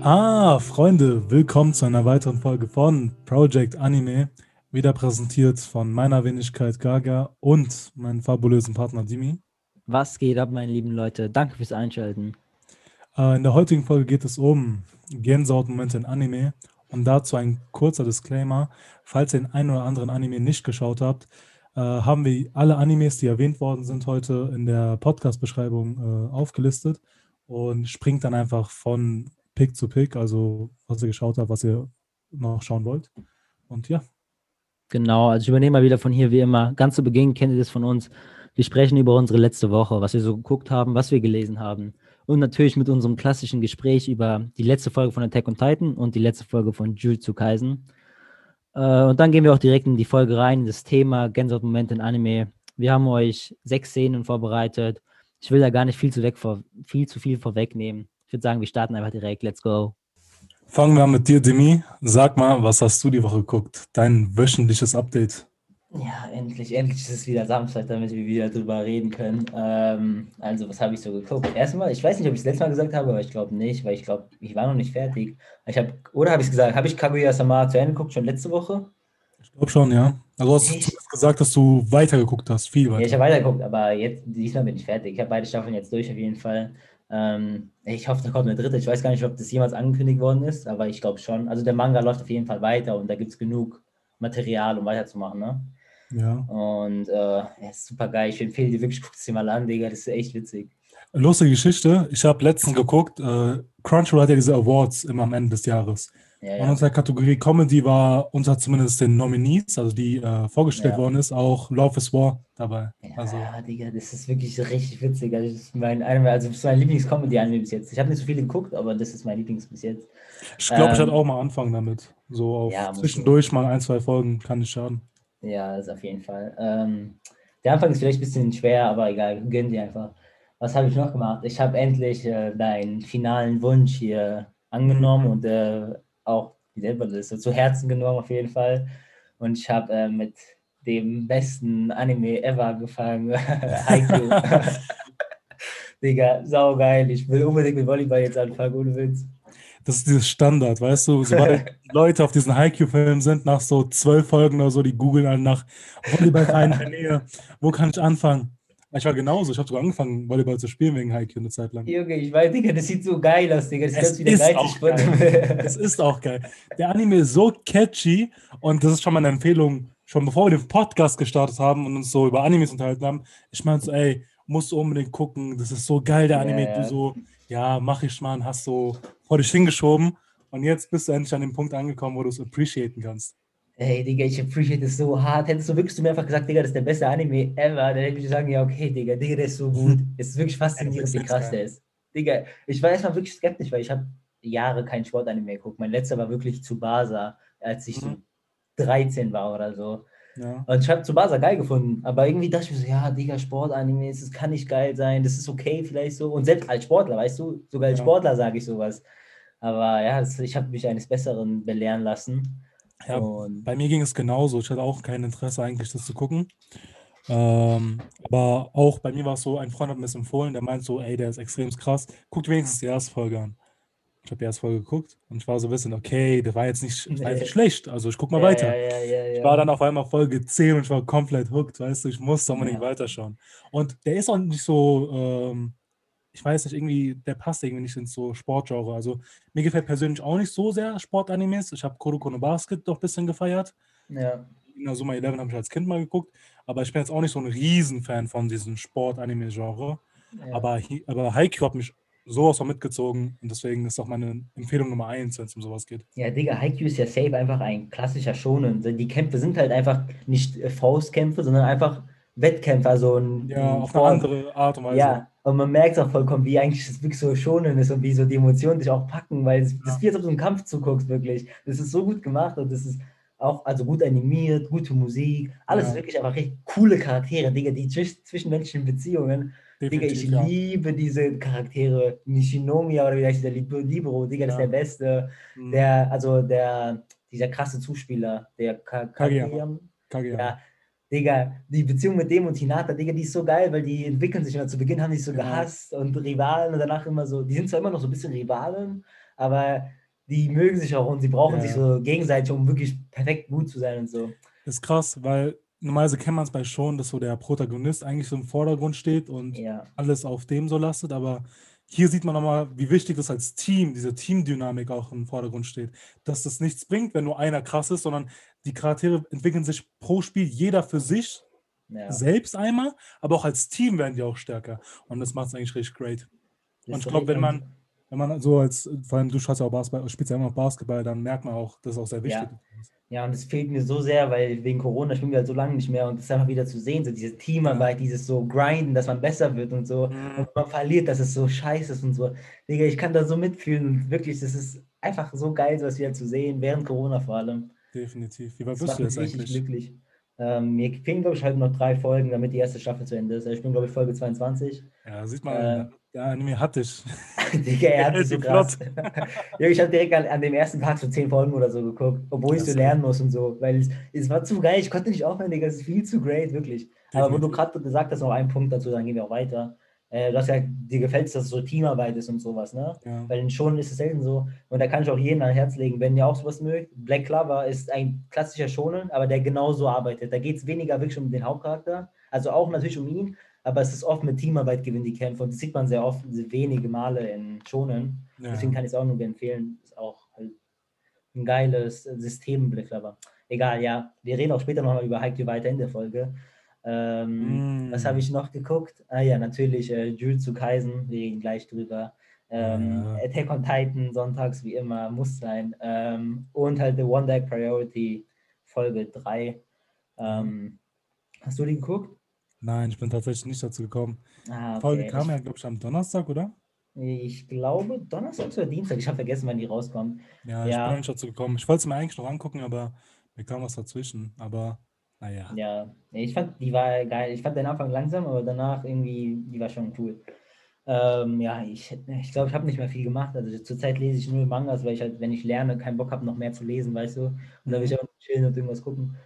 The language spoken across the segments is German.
Ah, Freunde, willkommen zu einer weiteren Folge von Project Anime. Wieder präsentiert von meiner Wenigkeit Gaga und meinem fabulösen Partner Dimi. Was geht ab, meine lieben Leute? Danke fürs Einschalten. Äh, in der heutigen Folge geht es um Gänsehautmomente in Anime und dazu ein kurzer Disclaimer. Falls ihr den einen oder anderen Anime nicht geschaut habt, äh, haben wir alle Animes, die erwähnt worden sind, heute in der Podcast-Beschreibung äh, aufgelistet und springt dann einfach von Pick zu Pick, also was ihr geschaut habt, was ihr noch schauen wollt. Und ja. Genau, also ich übernehme mal wieder von hier wie immer. Ganz zu Beginn kennt ihr das von uns. Wir sprechen über unsere letzte Woche, was wir so geguckt haben, was wir gelesen haben. Und natürlich mit unserem klassischen Gespräch über die letzte Folge von Attack on Titan und die letzte Folge von Jujutsu Kaisen. Äh, und dann gehen wir auch direkt in die Folge rein, das Thema Gänsehaut-Moment in Anime. Wir haben euch sechs Szenen vorbereitet. Ich will da gar nicht viel zu, weg vor, viel, zu viel vorwegnehmen. Ich würde sagen, wir starten einfach direkt. Let's go. Fangen wir an mit dir, Demi. Sag mal, was hast du die Woche geguckt? Dein wöchentliches Update. Ja, endlich, endlich ist es wieder Samstag, damit wir wieder drüber reden können. Ähm, also, was habe ich so geguckt? Erstmal, ich weiß nicht, ob ich es letztes Mal gesagt habe, aber ich glaube nicht, weil ich glaube, ich war noch nicht fertig. Ich hab, oder habe ich es gesagt, habe ich Kaguya-sama zu Ende geguckt, schon letzte Woche? Ich glaube schon, ja. Also hast du gesagt, dass du weitergeguckt hast, viel weiter. Ja, ich habe weitergeguckt, aber jetzt, diesmal bin ich fertig. Ich habe beide Staffeln jetzt durch, auf jeden Fall. Ähm, ich hoffe, da kommt eine dritte. Ich weiß gar nicht, ob das jemals angekündigt worden ist, aber ich glaube schon. Also der Manga läuft auf jeden Fall weiter und da gibt es genug Material, um weiterzumachen, ne? Ja. Und äh, ja, ist super geil. Ich empfehle dir wirklich, guck es dir mal an, Digga. Das ist echt witzig. Lustige Geschichte. Ich habe letztens geguckt, äh, Crunchyroll hat ja diese Awards immer am Ende des Jahres. Ja, Und ja. unter der Kategorie Comedy war unter zumindest den Nominees, also die äh, vorgestellt Ja. worden ist, auch Love is War dabei. Ja, Also, Digga, das ist wirklich richtig witzig. Also, das ist mein, also das ist mein Lieblings-Comedy-Anime bis jetzt. Ich habe nicht so viele geguckt, aber das ist mein Lieblings bis jetzt. ich glaube, ich Ähm, werde auch mal anfangen damit. So zwischendurch mal ein, zwei Folgen kann nicht schaden. Ja, das auf jeden Fall. Ähm, der Anfang ist vielleicht ein bisschen schwer, aber egal, gönn dir einfach. Was habe ich noch gemacht? Ich habe endlich äh, deinen finalen Wunsch hier angenommen und äh, auch, wie nennt man das, so zu Herzen genommen auf jeden Fall. Und ich habe äh, mit dem besten Anime ever angefangen, Haikyuu. Digga, saugeil. Ich will unbedingt mit Volleyball jetzt anfangen, ohne Witz. Das ist dieses Standard, weißt du? Sobald Leute auf diesen Haikyuu-Film sind, nach so zwölf Folgen oder so, die googeln halt nach Volleyballverein in der Nähe. Wo kann ich anfangen? Ich war genauso. Ich habe sogar angefangen, Volleyball zu spielen wegen Haikyuu eine Zeit lang. Junge, ich weiß, Digga, das sieht so geil aus, Digga. Das Es ist geizig auch springen. Es ist auch geil. Der Anime ist so catchy und das ist schon mal eine Empfehlung, schon bevor wir den Podcast gestartet haben und uns so über Animes unterhalten haben. Ich meinte so, ey, musst du unbedingt gucken, das ist so geil, der Anime. ja. Du so, ja, mach ich mal, und hast so vor dich hingeschoben und jetzt bist du endlich an dem Punkt angekommen, wo du es appreciaten kannst. Ey, Digga, ich appreciate das so hart. Hättest du wirklich zu mir einfach gesagt, Digga, das ist der beste Anime ever, dann hätte ich gesagt, ja, okay, Digga, Digga, der ist so gut. Es ist wirklich faszinierend, wie krass der ist. Digga, ich war erstmal wirklich skeptisch, weil ich habe Jahre kein Sportanime geguckt. Mein letzter war wirklich Tsubasa, als ich so Mhm. 13 war oder so. Ja. Und ich habe Tsubasa geil gefunden, aber irgendwie dachte ich mir so, ja, Digga, Sportanime, das kann nicht geil sein, das ist okay vielleicht so. Und selbst als Sportler, weißt du, sogar als Ja. Sportler sage ich sowas. Aber ja, das, ich habe mich eines Besseren belehren lassen. Ja, Und Bei mir ging es genauso. Ich hatte auch kein Interesse eigentlich, das zu gucken. Ähm, aber auch bei mir war es so, ein Freund hat mir das empfohlen, der meint so, ey, der ist extrem krass. Guckt wenigstens die erste Folge an. Ich habe die erste Folge geguckt und ich war so ein bisschen, okay, der war jetzt nicht, war jetzt nicht schlecht. Also ich guck mal ja, weiter. Ja, ja. Ich war dann auf einmal Folge 10 und ich war komplett hooked, weißt du, ich musste unbedingt Ja. weiterschauen. Und der ist auch nicht so, ähm, ich weiß nicht, irgendwie, der passt irgendwie nicht ins so Sportgenre. Also mir gefällt persönlich auch nicht so sehr Sportanimes. Ich habe Kuroko no Basket doch ein bisschen gefeiert. ja. Inazuma 11 habe ich als Kind mal geguckt, aber ich bin jetzt auch nicht so ein Riesenfan von diesem Sport-Anime-Genre. ja. Aber, aber Haikyuu hat mich sowas von mitgezogen und deswegen ist auch meine Empfehlung Nummer eins, wenn es um sowas geht. Ja, Digga, Haikyuu ist ja safe einfach ein klassischer Shonen. Die Kämpfe sind halt einfach nicht Faustkämpfe, sondern einfach Wettkämpfe, also ein, Ja, auf eine andere Art und Weise. Ja, und man merkt auch vollkommen, wie eigentlich das wirklich so Shonen ist und wie so die Emotionen dich auch packen, weil es das ist wie als ob du einen Kampf zuguckst, wirklich. Das ist so gut gemacht und das ist auch also gut animiert, gute Musik, alles Ja. ist wirklich einfach richtig coole Charaktere, Digga, die zwisch zwischenmenschlichen Beziehungen. Digga, ich Definitiv, ja. liebe diese Charaktere. Nishinomiya oder wie heißt der Lib- Libero, Digga, das Ja. ist der Beste. Mhm. Der, also der, dieser krasse Zuspieler, der Ka Kageyama. Kageyama. Kageyama. Ja, Digga, die Beziehung mit dem und Hinata, Digga, die ist so geil, weil die entwickeln sich immer. Zu Beginn haben die so gehasst und Rivalen und danach immer so, die sind zwar immer noch so ein bisschen Rivalen, aber die mögen sich auch und sie brauchen Ja. sich so gegenseitig, um wirklich perfekt gut zu sein und so. Ist krass, weil normalerweise kennt man es bei schon, dass so der Protagonist eigentlich so im Vordergrund steht und Ja, alles auf dem so lastet, aber hier sieht man nochmal, wie wichtig das als Team, diese Teamdynamik auch im Vordergrund steht. Dass das nichts bringt, wenn nur einer krass ist, sondern die Charaktere entwickeln sich pro Spiel jeder für sich ja. selbst einmal, aber auch als Team werden die auch stärker. Und das macht es eigentlich richtig great. Das Und ich glaube, wenn man, wenn man so als, vor allem du ja auch Basketball, spielst ja immer noch Basketball, dann merkt man auch, das ist auch sehr wichtig. Ja, und es fehlt mir so sehr, weil wegen Corona spielen wir halt so lange nicht mehr und es ist einfach wieder zu sehen, so diese Teamarbeit, dieses so grinden, dass man besser wird und so. Und man verliert, dass es so scheiße ist und so. Digga, ich kann da so mitfühlen und wirklich, das ist einfach so geil, sowas wieder zu sehen, während Corona vor allem. Definitiv. Wie weit bist du jetzt eigentlich? glücklich. Ähm, mir fehlen, glaube ich, heute noch drei Folgen, damit die erste Staffel zu Ende ist. Also ich bin, glaube ich, Folge 22. Ja, sieht man, Äh, der Anime hat dich. Digga, er hat mich so krass. ja, ich habe direkt an, an dem ersten Tag so zehn Folgen oder so geguckt, obwohl ich so lernen muss und so, weil es, es war zu geil, ich konnte nicht aufhören, Digga, es ist viel zu great, wirklich. Aber wo du Definitiv. gerade gesagt hast, noch einen Punkt dazu, dann gehen wir auch weiter. Äh, du hast ja, dir gefällt es, dass es so Teamarbeit ist und sowas, ne? Ja. Weil in Schonen ist es selten so. Und da kann ich auch jedem ans Herz legen, wenn ihr auch sowas mögt. Black Clover ist ein klassischer Schonen, aber der genauso arbeitet. Da geht es weniger wirklich um den Hauptcharakter, also auch natürlich um ihn, aber es ist oft mit Teamarbeit gewinnen die Kämpfe und das sieht man sehr oft, wenige Male in Schonen. Ja. Deswegen kann ich es auch nur empfehlen. Ist auch halt ein geiles System, Black Clover. Egal, ja. Wir reden auch später nochmal über Haikyuu weiter in der Folge. Ähm, Mm. Was habe ich noch geguckt? Ah ja, natürlich äh, Jujutsu Kaisen, wir reden gleich drüber. Ähm, Ja. Attack on Titan, sonntags wie immer, muss sein. Ähm, und halt The One Day Priority, Folge 3. Ähm, hast du die geguckt? Nein, ich bin tatsächlich nicht dazu gekommen. Ah, Die Folge okay. kam ja, glaube ich, am Donnerstag, oder? ich, ich glaube Donnerstag oder Dienstag. Ich habe vergessen, wann die rauskommt. Ja, ich Ja. bin noch nicht dazu gekommen. Ich wollte es mir eigentlich noch angucken, aber mir kam was dazwischen. Aber naja. Ja, nee, ich fand, die war geil. Ich fand den Anfang langsam, aber danach irgendwie, die war schon cool. Ähm, ja, ich ich, glaube, ich habe nicht mehr viel gemacht. Also zurzeit lese ich nur Mangas, weil ich halt, wenn ich lerne, keinen Bock habe, noch mehr zu lesen, weißt du. Und da will ich auch chillen und irgendwas gucken.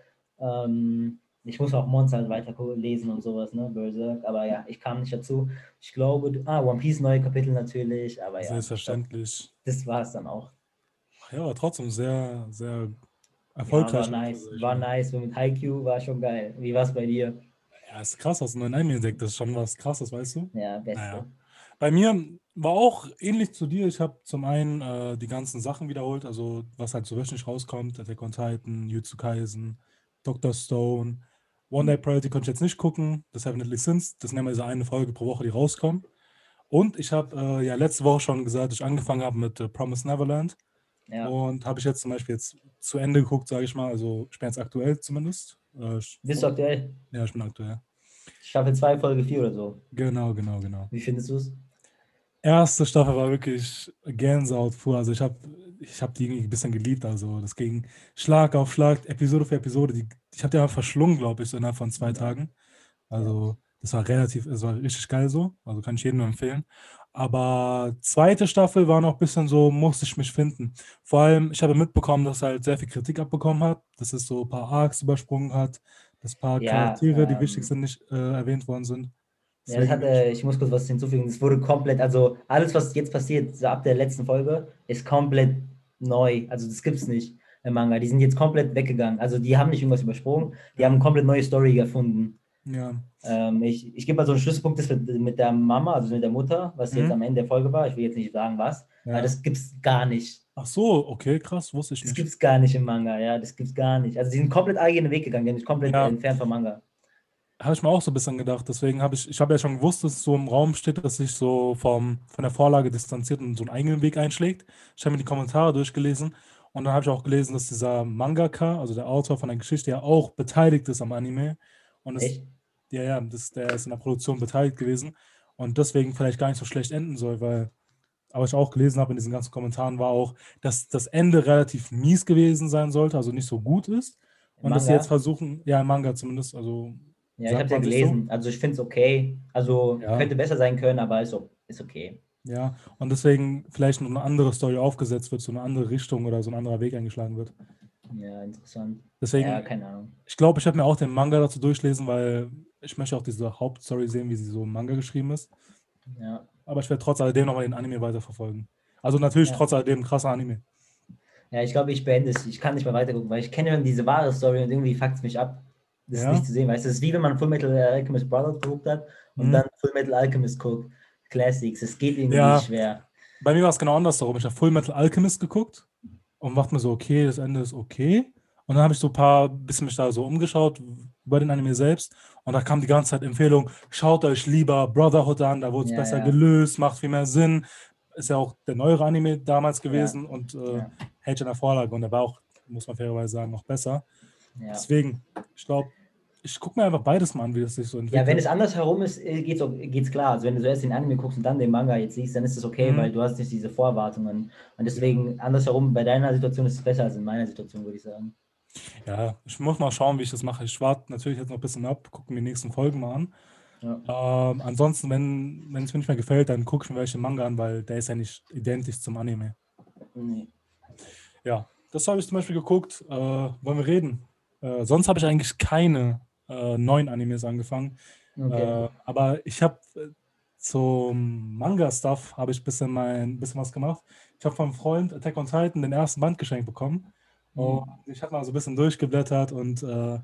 Ähm, ich muss auch Monster halt weiter lesen und sowas, ne, Berserk. Aber ja, ich kam nicht dazu. Ich glaube, ah, One Piece neue Kapitel natürlich, aber ja, Selbstverständlich. das war es dann auch. Ja, aber trotzdem sehr, sehr Ja, erfolgreich. war nice, war nice. Mit Haikyuu war schon geil. Wie war es bei dir? Ja, ist krass, dass du einen neuen Anime entdeckt. Das ist schon was krasses, weißt du? Ja, beste. Naja. Bei mir war auch ähnlich zu dir. Ich habe zum einen äh, die ganzen Sachen wiederholt, also was halt so wöchentlich rauskommt, Attack on Titan, Jutsu Kaisen, Dr. Stone. One Day Priority konnte ich jetzt nicht gucken, das Definitely Sins, das nehmen wir diese eine Folge pro Woche, die rauskommt. Und ich habe äh, ja letzte Woche schon gesagt, dass ich angefangen habe mit äh, Promise Neverland. Ja. Und habe ich jetzt zum Beispiel jetzt zu Ende geguckt, sage ich mal. Also ich bin jetzt aktuell zumindest. Äh, Bist du aktuell? Ja, ich bin aktuell. Staffel 2, Folge 4 oder so. Genau, genau, genau. Wie findest du es? Erste Staffel war wirklich Gänsehaut pur. Also ich habe ich hab die irgendwie ein bisschen geliebt. Also das ging Schlag auf Schlag, Episode für Episode. Die, ich habe die einfach verschlungen, glaube ich, so innerhalb von zwei Tagen. Also das war relativ, es war richtig geil so. Also kann ich jedem nur empfehlen. Aber zweite Staffel war noch ein bisschen so, musste ich mich finden. Vor allem, ich habe mitbekommen, dass er halt sehr viel Kritik abbekommen hat, dass es so ein paar Arcs übersprungen hat, dass ein paar Ja, Charaktere, die ähm, wichtig sind, nicht äh, erwähnt worden sind. Ja, hat, äh, ich muss kurz was hinzufügen. Es wurde komplett, also alles, was jetzt passiert, so ab der letzten Folge, ist komplett neu. Also das gibt es nicht im Manga. Die sind jetzt komplett weggegangen. Also die haben nicht irgendwas übersprungen, die haben eine komplett neue Story erfunden. Ja, Ähm, ich ich gebe mal so einen Schlüsselpunkt, das mit, mit der Mama, also mit der Mutter, was jetzt Mhm. am Ende der Folge war. Ich will jetzt nicht sagen, was, ja. aber das gibt es gar nicht. Ach so, okay, krass, wusste ich Das nicht. gibt es gar nicht im Manga, ja, das gibt es gar nicht. Also die sind komplett eigenen Weg gegangen, die sind komplett Ja. entfernt vom Manga. Habe ich mir auch so ein bisschen gedacht. Deswegen habe ich, ich habe ja schon gewusst, dass es so im Raum steht, dass sich so vom, von der Vorlage distanziert und so einen eigenen Weg einschlägt. Ich habe mir die Kommentare durchgelesen und dann habe ich auch gelesen, dass dieser Mangaka, also der Autor von der Geschichte, ja auch beteiligt ist am Anime. Und es, Echt? Ja, ja, das, der ist in der Produktion beteiligt gewesen und deswegen vielleicht gar nicht so schlecht enden soll, weil, aber ich auch gelesen habe in diesen ganzen Kommentaren, war auch, dass das Ende relativ mies gewesen sein sollte, also nicht so gut ist. Und dass sie Manga? jetzt versuchen, ja, im Manga zumindest, also Ja, ich habe ja sich so? gelesen. Also ich finde es okay. Also Ja. könnte besser sein können, aber ist, ist okay. Ja, und deswegen vielleicht noch eine andere Story aufgesetzt wird, so eine andere Richtung oder so ein anderer Weg eingeschlagen wird. Ja, interessant. Deswegen, Ja, keine Ahnung. ich glaube, ich habe mir auch den Manga dazu durchlesen, weil ich möchte auch diese Hauptstory sehen, wie sie so im Manga geschrieben ist. Ja. Aber ich werde trotz alledem nochmal den Anime weiterverfolgen. Also natürlich Ja. trotz alledem krasser Anime. Ja, ich glaube, ich beende es. Ich kann nicht mehr weitergucken, weil ich kenne schon diese wahre Story und irgendwie fuckt es mich ab, das Ja. nicht zu sehen. Weißt du, es ist wie wenn man Full Metal Alchemist Brotherhood geguckt hat und Mhm. dann Full Metal Alchemist guckt. Classics. Es geht irgendwie Ja. schwer. Bei mir war es genau andersherum. Ich habe Full Metal Alchemist geguckt und dachte mir so, okay, das Ende ist okay. Und dann habe ich so ein paar, bisschen mich da so umgeschaut über den Anime selbst. Und da kam die ganze Zeit Empfehlung, schaut euch lieber Brotherhood an, da wurde es Ja, besser ja. gelöst, macht viel mehr Sinn. Ist ja auch der neuere Anime damals gewesen und äh, Ja. hält in der Vorlage. Und der war auch, muss man fairerweise sagen, noch besser. Ja. Deswegen, ich glaube, ich gucke mir einfach beides mal an, wie das sich so entwickelt. Ja, wenn es andersherum ist, äh, geht's, auch- geht's klar. Also wenn du zuerst den Anime guckst und dann den Manga jetzt liest, dann ist das okay, Mhm. weil du hast nicht diese Vorwartungen. Und deswegen andersherum, bei deiner Situation ist es besser als in meiner Situation, würde ich sagen. Ja, ich muss mal schauen, wie ich das mache. Ich warte natürlich jetzt noch ein bisschen ab, gucke mir die nächsten Folgen mal an. Ja. Ähm, ansonsten, wenn wenn es mir nicht mehr gefällt, dann gucke ich mir welche Manga an, weil der ist ja nicht identisch zum Anime. Nee. Ja, das habe ich zum Beispiel geguckt. Äh, wollen wir reden? Äh, sonst habe ich eigentlich keine äh, neuen Animes angefangen. Okay. Äh, aber ich habe äh, zum Manga-Stuff habe ich ein bisschen, mein, bisschen was gemacht. Ich habe vom Freund Attack on Titan den ersten Band geschenkt bekommen. Und ich habe mal so ein bisschen durchgeblättert und äh,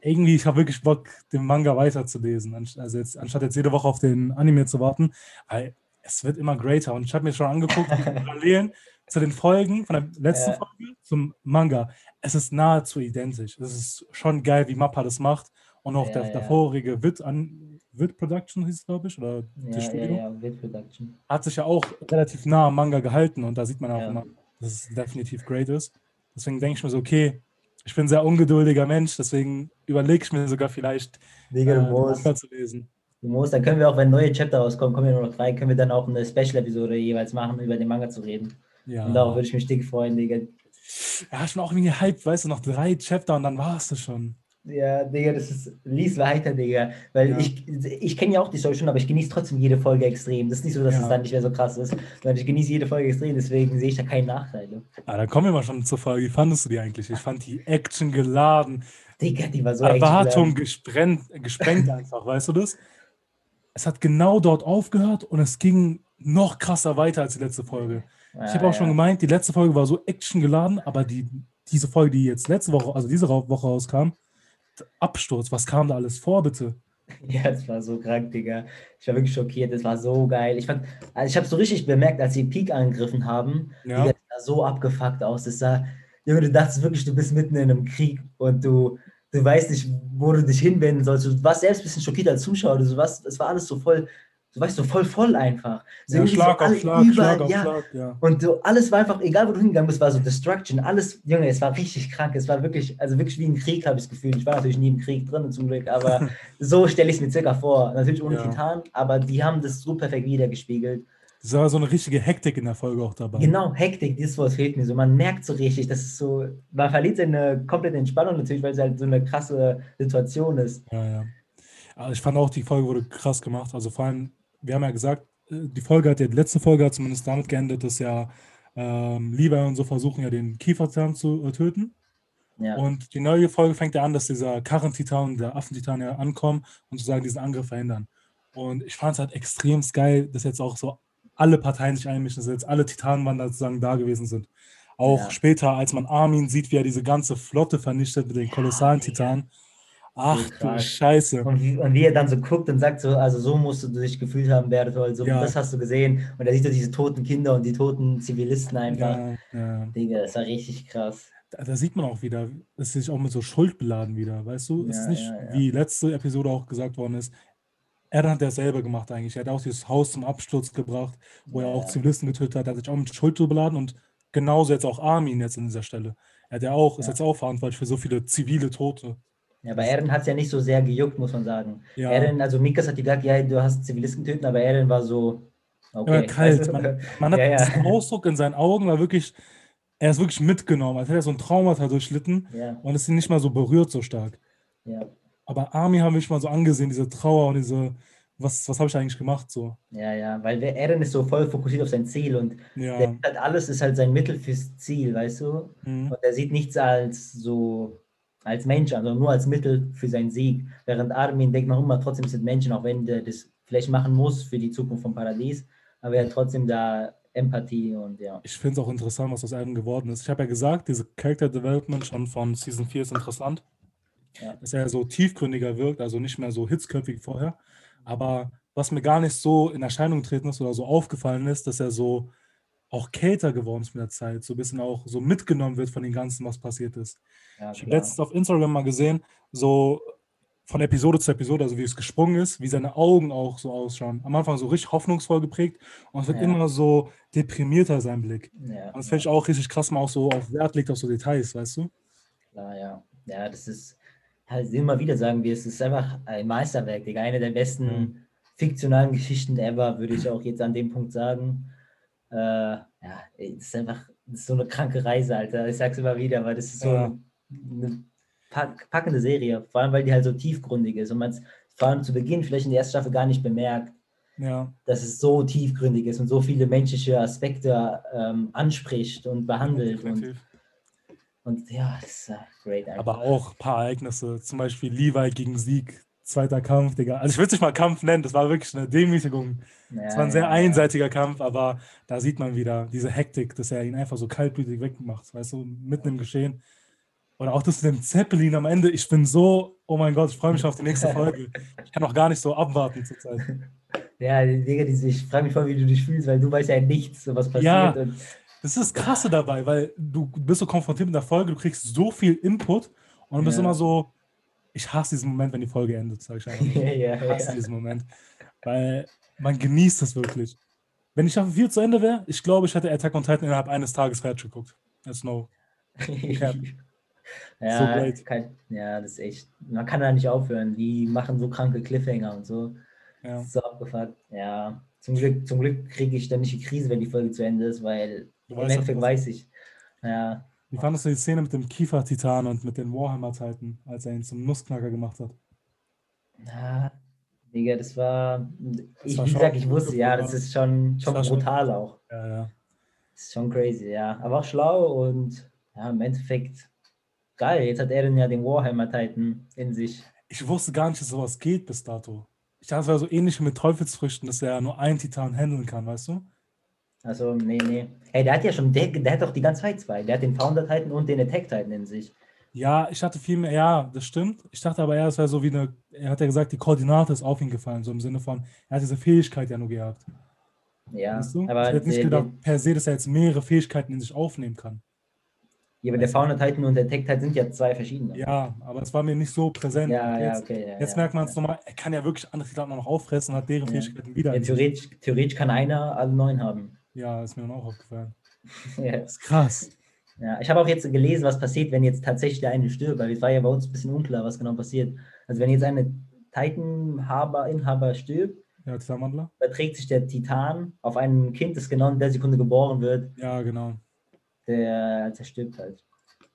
irgendwie, ich habe wirklich Bock, den Manga weiterzulesen. Also jetzt, anstatt jetzt jede Woche auf den Anime zu warten, weil es wird immer greater. Und ich habe mir schon angeguckt, Parallelen zu den Folgen von der letzten Ja. Folge zum Manga. Es ist nahezu identisch. Es ist schon geil, wie Mappa das macht. Und auch Ja, der, ja. der vorherige Wit, an, Wit Production hieß es, glaube ich, oder Ja, das ja, Studio, ja, Wit Production. hat sich ja auch relativ nah am Manga gehalten. Und da sieht man auch immer, dass es definitiv great ist. Deswegen denke ich mir so, okay, ich bin ein sehr ungeduldiger Mensch, deswegen überlege ich mir sogar vielleicht, Digga, äh, du. Manga zu lesen. Du musst, dann können wir auch, wenn neue Chapter rauskommen, kommen ja nur noch drei, können wir dann auch eine Special-Episode jeweils machen, über den Manga zu reden. Ja. Und darauf würde ich mich dick freuen, Digga. ja, ich bin auch irgendwie hyped, weißt du, noch drei Chapter und dann war es das schon. Ja, Digga, das ist, lies weiter, Digga. Weil Ja. ich, ich kenne ja auch die Story schon, aber ich genieße trotzdem jede Folge extrem. Das ist nicht so, dass Ja. es dann nicht mehr so krass ist, sondern ich genieße jede Folge extrem, deswegen sehe ich da keinen Nachteil. Ah, dann kommen wir mal schon zur Frage, wie fandest du die eigentlich? Ich fand die Action geladen, Digga, die war so Erwartung gesprengt, gesprengt einfach, weißt du das? Es hat genau dort aufgehört und es ging noch krasser weiter als die letzte Folge. Ah, Ich habe auch schon gemeint, die letzte Folge war so actiongeladen, aber die, diese Folge, die jetzt letzte Woche, also diese Woche rauskam, Absturz, was kam da alles vor, bitte? Ja, das war so krank, Digga. Ich war wirklich schockiert, das war so geil. Ich fand, also ich habe so richtig bemerkt, als sie Peak angegriffen haben, Ja. Digga, das sah so abgefuckt aus. Das sah, Junge, du dachtest wirklich, du bist mitten in einem Krieg und du, du weißt nicht, wo du dich hinwenden sollst. Du warst selbst ein bisschen schockiert als Zuschauer. Du warst, es war alles so voll, du weißt, so voll voll einfach. So Ja, Schlag so auf Schlag, überall, Schlag auf ja. Schlag, ja. Und so, alles war einfach, egal wo du hingegangen bist, war so Destruction. Alles, Junge, es war richtig krank. Es war wirklich, also wirklich wie ein Krieg, habe ich das Gefühl. Ich war natürlich nie im Krieg drin, zum Glück, aber so stelle ich es mir circa vor. Natürlich ohne Ja. Titan, aber die haben das so perfekt wiedergespiegelt. Es war so eine richtige Hektik in der Folge auch dabei. Genau, Hektik, dieses Wort fehlt mir so. Man merkt so richtig, das ist so, man verliert seine komplette Entspannung natürlich, weil es halt so eine krasse Situation ist. Ja, ja. Aber ich fand auch, die Folge wurde krass gemacht. Also vor allem, wir haben ja gesagt, äh, die Folge hat ja, die letzte Folge hat zumindest damit geendet, dass ja ähm, Levi und so versuchen ja den Kieferzahn zu äh, töten. Ja, Und die neue Folge fängt ja an, dass dieser Karrentitan und der Affentitan ja ankommen und sozusagen diesen Angriff verhindern. Und ich fand es halt extrem geil, dass jetzt auch so alle Parteien sich einmischen, dass jetzt alle Titanenwander sozusagen da gewesen sind. Auch Ja. später, als man Armin sieht, wie er diese ganze Flotte vernichtet mit den kolossalen Digga. Titanen. Ach du. Scheiße. Und wie, und wie er dann so guckt und sagt so, also so musst du dich gefühlt haben, Berthold, so, Ja. das hast du gesehen. Und er sieht so diese toten Kinder und die toten Zivilisten einfach. Ja, ja. Digga, das war richtig krass. Da, da sieht man auch wieder, es ist sich auch mit so Schuld beladen wieder, weißt du? es ist nicht, wie letzte Episode auch gesagt worden ist, er hat dasselbe gemacht eigentlich. Er hat auch dieses Haus zum Absturz gebracht, wo er auch. Zivilisten getötet hat. Er hat sich auch mit Schuld beladen und genauso jetzt auch Armin jetzt an dieser Stelle. Er hat ja auch, ist jetzt auch verantwortlich für so viele zivile Tote. Ja, bei Eren hat es ja nicht so sehr gejuckt, muss man sagen. Ja, Eren, also Mikas hat gesagt, ja, du hast Zivilisten töten, aber Eren war so, okay. immer kalt. weißt du? Man, man hat Ja, ja. diesen Ausdruck in seinen Augen, war wirklich, er ist wirklich mitgenommen, als hätte er so ein Traumata durchlitten ja, und ist ihn nicht mal so berührt so stark. ja, Aber Armin haben wir schon mal so angesehen, diese Trauer und diese, was, was habe ich eigentlich gemacht so. ja, ja, weil Eren ist so voll fokussiert auf sein Ziel und Ja. der hat alles ist halt sein Mittel fürs Ziel, weißt du? Mhm. Und er sieht nichts als so als Mensch sondern nur als Mittel für seinen Sieg. Während Armin denkt noch immer, trotzdem sind Menschen, auch wenn der das vielleicht machen muss für die Zukunft vom Paradies, aber er trotzdem da Empathie und ja. Ich finde es auch interessant, was aus Adam geworden ist. Ich habe ja gesagt, diese Character Development schon von Season 4 ist interessant. Ja. Dass er so tiefgründiger wirkt, also nicht mehr so hitzköpfig wie vorher. Aber was mir gar nicht so in Erscheinung getreten ist oder so aufgefallen ist, dass er so auch kälter geworden ist mit der Zeit, so ein bisschen auch so mitgenommen wird von dem Ganzen, was passiert ist. ja Ich habe letztens auf Instagram mal gesehen, so von Episode zu Episode, also wie es gesprungen ist, wie seine Augen auch so ausschauen. Am Anfang so richtig hoffnungsvoll geprägt und es wird Ja. immer so deprimierter sein Blick. Ja, Und das ja. finde ich auch richtig krass, man auch so auf Wert legt auf so Details, weißt du? Klar, ja. Ja, das ist, halt immer wieder sagen wir, es ist einfach ein Meisterwerk, Digga. Eine der besten Mhm. fiktionalen Geschichten ever, würde ich auch jetzt an dem Punkt sagen. Äh, ja, ey, das ist einfach das ist so eine kranke Reise, Alter. Ich sag's immer wieder, weil das ist so Ja. eine, eine pack, packende Serie, vor allem weil die halt so tiefgründig ist und man es vor allem zu Beginn vielleicht in der ersten Staffel gar nicht bemerkt, Ja, dass es so tiefgründig ist und so viele menschliche Aspekte ähm, anspricht und behandelt. Und, und ja, das ist äh, great. Einfach. Aber auch ein paar Ereignisse, zum Beispiel Levi gegen Sieg, zweiter Kampf, Digga. Also ich würde es nicht mal Kampf nennen, das war wirklich eine Demütigung. Es Ja, war ein sehr ja, ja. einseitiger Kampf, aber da sieht man wieder diese Hektik, dass er ihn einfach so kaltblütig wegmacht, weißt du, mitten im Geschehen. Oder auch das mit dem Zeppelin am Ende. Ich bin so, oh mein Gott, ich freue mich auf die nächste Folge. Ich kann auch gar nicht so abwarten zurzeit. Ja, Digga, ich frage mich voll, wie du dich fühlst, weil du weißt ja nichts, was passiert. Ja. Das ist das Krasse dabei, weil du bist so konfrontiert mit der Folge, du kriegst so viel Input und du bist Ja. immer so, ich hasse diesen Moment, wenn die Folge endet, sag ich einfach. ja, ja, Ich hasse ja. diesen Moment, weil man genießt es wirklich. Wenn die Staffel 4 zu Ende wäre, ich glaube, ich hätte Attack on Titan innerhalb eines Tages fertig geguckt. That's no. ja, So great. kann, ja, das ist echt. Man kann da nicht aufhören. Die machen so kranke Cliffhanger und so. Ja. So abgefuckt. Ja, zum Glück, zum Glück kriege ich dann nicht die Krise, wenn die Folge zu Ende ist, weil Du im Endeffekt weiß ich. Ja, Wie fandest du die Szene mit dem Kiefer-Titan und mit den Warhammer-Titan, als er ihn zum Nussknacker gemacht hat? ja, Digga, das war. Ich, war wie gesagt, ich wusste, ja, brutal. das ist schon, schon war schon- brutal auch. Ja, ja. Das ist schon crazy, ja. Aber auch schlau und ja, im Endeffekt geil. Jetzt hat Eren ja den Warhammer Titan in sich. Ich wusste gar nicht, dass sowas geht bis dato. Ich dachte, es wäre so ähnlich wie mit Teufelsfrüchten, dass er nur einen Titan handeln kann, weißt du? Also, nee, nee. Hey, der hat ja schon, der, der hat doch die ganze Zeit zwei. Der hat den Founder Titan und den Attack Titan in sich. Ja, ich dachte viel mehr, ja, das stimmt. Ich dachte aber eher, es wäre so wie eine, er hat ja gesagt, die Koordinate ist auf ihn gefallen, so im Sinne von, er hat diese Fähigkeit ja nur gehabt. Ja, weißt du? aber, ich hätte nicht gedacht, per se, dass er jetzt mehrere Fähigkeiten in sich aufnehmen kann. ja, aber der Founder Titan und der Attack Titan sind ja zwei verschiedene. Ja, aber es war mir nicht so präsent. ja, Und ja, jetzt okay. Ja, jetzt ja, merkt man es ja. nochmal, er kann ja wirklich andere Titanen noch auffressen und hat deren Ja. Fähigkeiten wieder. Ja, theoretisch, theoretisch kann einer alle neun haben. Ja, ist mir dann auch aufgefallen. ja. Das ist krass. Ja, ich habe auch jetzt gelesen, was passiert, wenn jetzt tatsächlich der eine stirbt, weil es war ja bei uns ein bisschen unklar, was genau passiert. Also wenn jetzt eine Titan-Inhaber Inhaber stirbt, Ja, überträgt sich der Titan auf ein Kind, das genau in der Sekunde geboren wird, Ja, genau. der zerstirbt halt.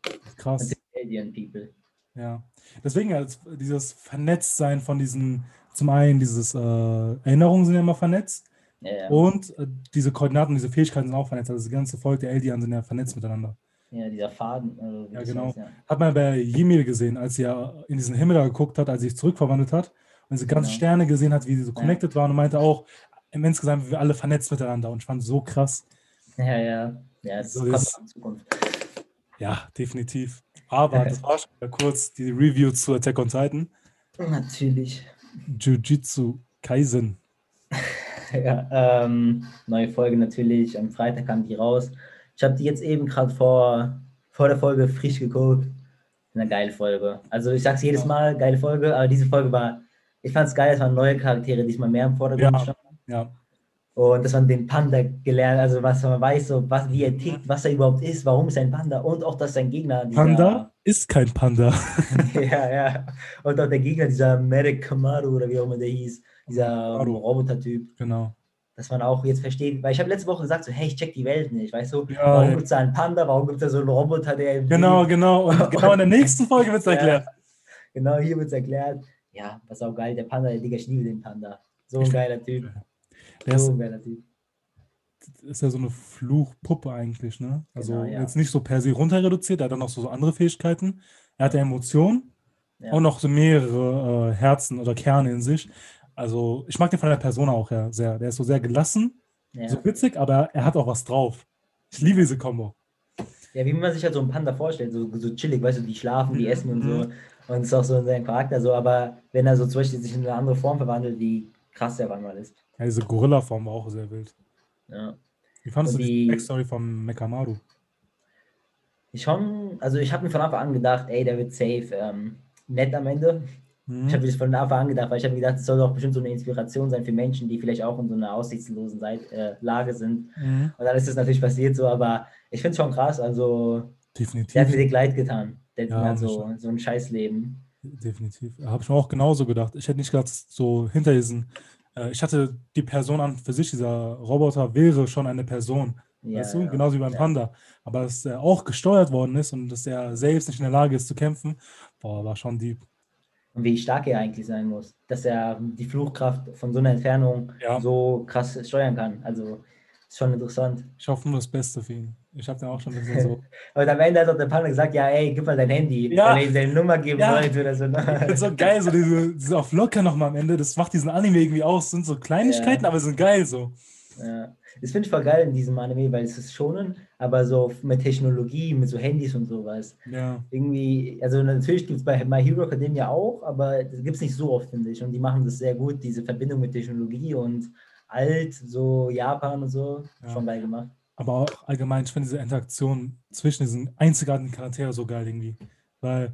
Das Krass. Alien People. Ja. Deswegen als dieses Vernetztsein von diesen, zum einen dieses äh, Erinnerungen sind ja immer vernetzt Ja, ja. und äh, diese Koordinaten, diese Fähigkeiten sind auch vernetzt. Also das ganze Volk der Eldian sind ja vernetzt miteinander. ja dieser Faden. Also Ja, genau. heißt, ja. Hat man bei Ymir gesehen, als sie ja in diesen Himmel da geguckt hat, als sie sich zurückverwandelt hat und diese ganzen Genau. Sterne gesehen hat, wie sie so connected waren und meinte auch, im insgesamt sind wir alle vernetzt miteinander und ich fand so krass. ja, ja. Ja, es So ist- Zukunft. Ja, definitiv. Aber das war schon mal kurz die Review zu Attack on Titan. Natürlich. Jujutsu Kaisen. Ja, ähm, neue Folge natürlich. Am Freitag kam die raus. Ich habe die jetzt eben gerade vor, vor der Folge frisch geguckt. Eine geile Folge. Also ich sag's jedes. Mal, geile Folge, aber diese Folge war, ich fand's geil, es waren neue Charaktere, diesmal mehr im Vordergrund Ja. standen. Ja, Und dass man den Panda gelernt, also was man weiß, so was, wie er tickt, was er überhaupt ist, warum ist er ein Panda und auch, dass sein Gegner dieser, Panda ist kein Panda. ja, ja. Und auch der Gegner, dieser Merek Kamaru oder wie auch immer der hieß, dieser Kamaru. Roboter-Typ. Genau. dass man auch jetzt versteht, weil ich habe letzte Woche gesagt, so, hey, ich check die Welt nicht, weißt du, Ja, warum ja. gibt es da einen Panda, warum gibt es da so einen Roboter, der Genau, genau. Und genau in der nächsten Folge wird es Ja. erklärt. genau hier wird es erklärt. Ja, was auch geil, der Panda, der Digga, ich liebe den Panda. So ein geiler Typ. Der So ist, ein geiler Typ. ist ja so eine Fluchpuppe eigentlich, ne? Also Genau, ja. jetzt nicht so per se runter reduziert, er hat dann noch so, so andere Fähigkeiten. Er hat ja Emotionen Ja. und noch so mehrere äh, Herzen oder Kerne in sich. Also ich mag den von der Person auch her sehr. Der ist so sehr gelassen, Ja. So witzig, aber er hat auch was drauf. Ich liebe diese Kombo. ja, wie man sich halt so einen Panda vorstellt, so, so chillig, weißt du, die schlafen, die essen und so. Mhm. Und ist auch so sein Charakter so, aber wenn er so zum Beispiel sich in eine andere Form verwandelt, wie krass der manchmal ist. Ja, diese Gorilla-Form war auch sehr wild. Ja. Wie fandest Und du die die- Backstory von Mekamaru? Ich schon, also ich habe mir von Anfang an gedacht, ey, der wird safe ähm, nett am Ende. Ich habe mir das von Anfang an gedacht, weil ich habe gedacht, es soll doch bestimmt so eine Inspiration sein für Menschen, die vielleicht auch in so einer aussichtslosen Seit äh, Lage sind. Mhm. Und dann ist es natürlich passiert so, aber ich finde es schon krass. Also, Definitiv. der hat mir leid getan. Der Ja, hat so, so ein Scheißleben. Definitiv. Habe ich mir auch genauso gedacht. Ich hätte nicht gedacht, so hinter diesen. Äh, ich hatte die Person an für sich, dieser Roboter wäre schon eine Person. Ja, weißt du? ja. Genauso wie beim Ja. Panda. Aber dass er auch gesteuert worden ist und dass er selbst nicht in der Lage ist zu kämpfen, boah, war schon deep. Und wie stark er eigentlich sein muss. Dass er die Fluchkraft von so einer Entfernung Ja. so krass steuern kann. Also, ist schon interessant. Ich hoffe nur das Beste für ihn. Ich habe dann auch schon ein bisschen so. Aber am Ende hat auch der Panda gesagt, ja, ey, gib mal dein Handy, Ja. weil er ihm seine Nummer geben Ja. wollte oder so. Ich find's so geil, so diese, diese auf locker nochmal am Ende. Das macht diesen Anime irgendwie aus. sind so Kleinigkeiten, Ja. aber sind geil so. Ja. Das finde ich voll geil in diesem Anime, weil es ist schonen, aber so mit Technologie, mit so Handys und sowas. Ja. Irgendwie, also natürlich gibt es bei My Hero Academia auch, aber das gibt es nicht so oft, finde ich. Und die machen das sehr gut, diese Verbindung mit Technologie und alt, so Japan und so, Ja. schon geil gemacht. Aber auch allgemein, ich finde diese Interaktion zwischen diesen einzigartigen Charakteren so geil irgendwie. Weil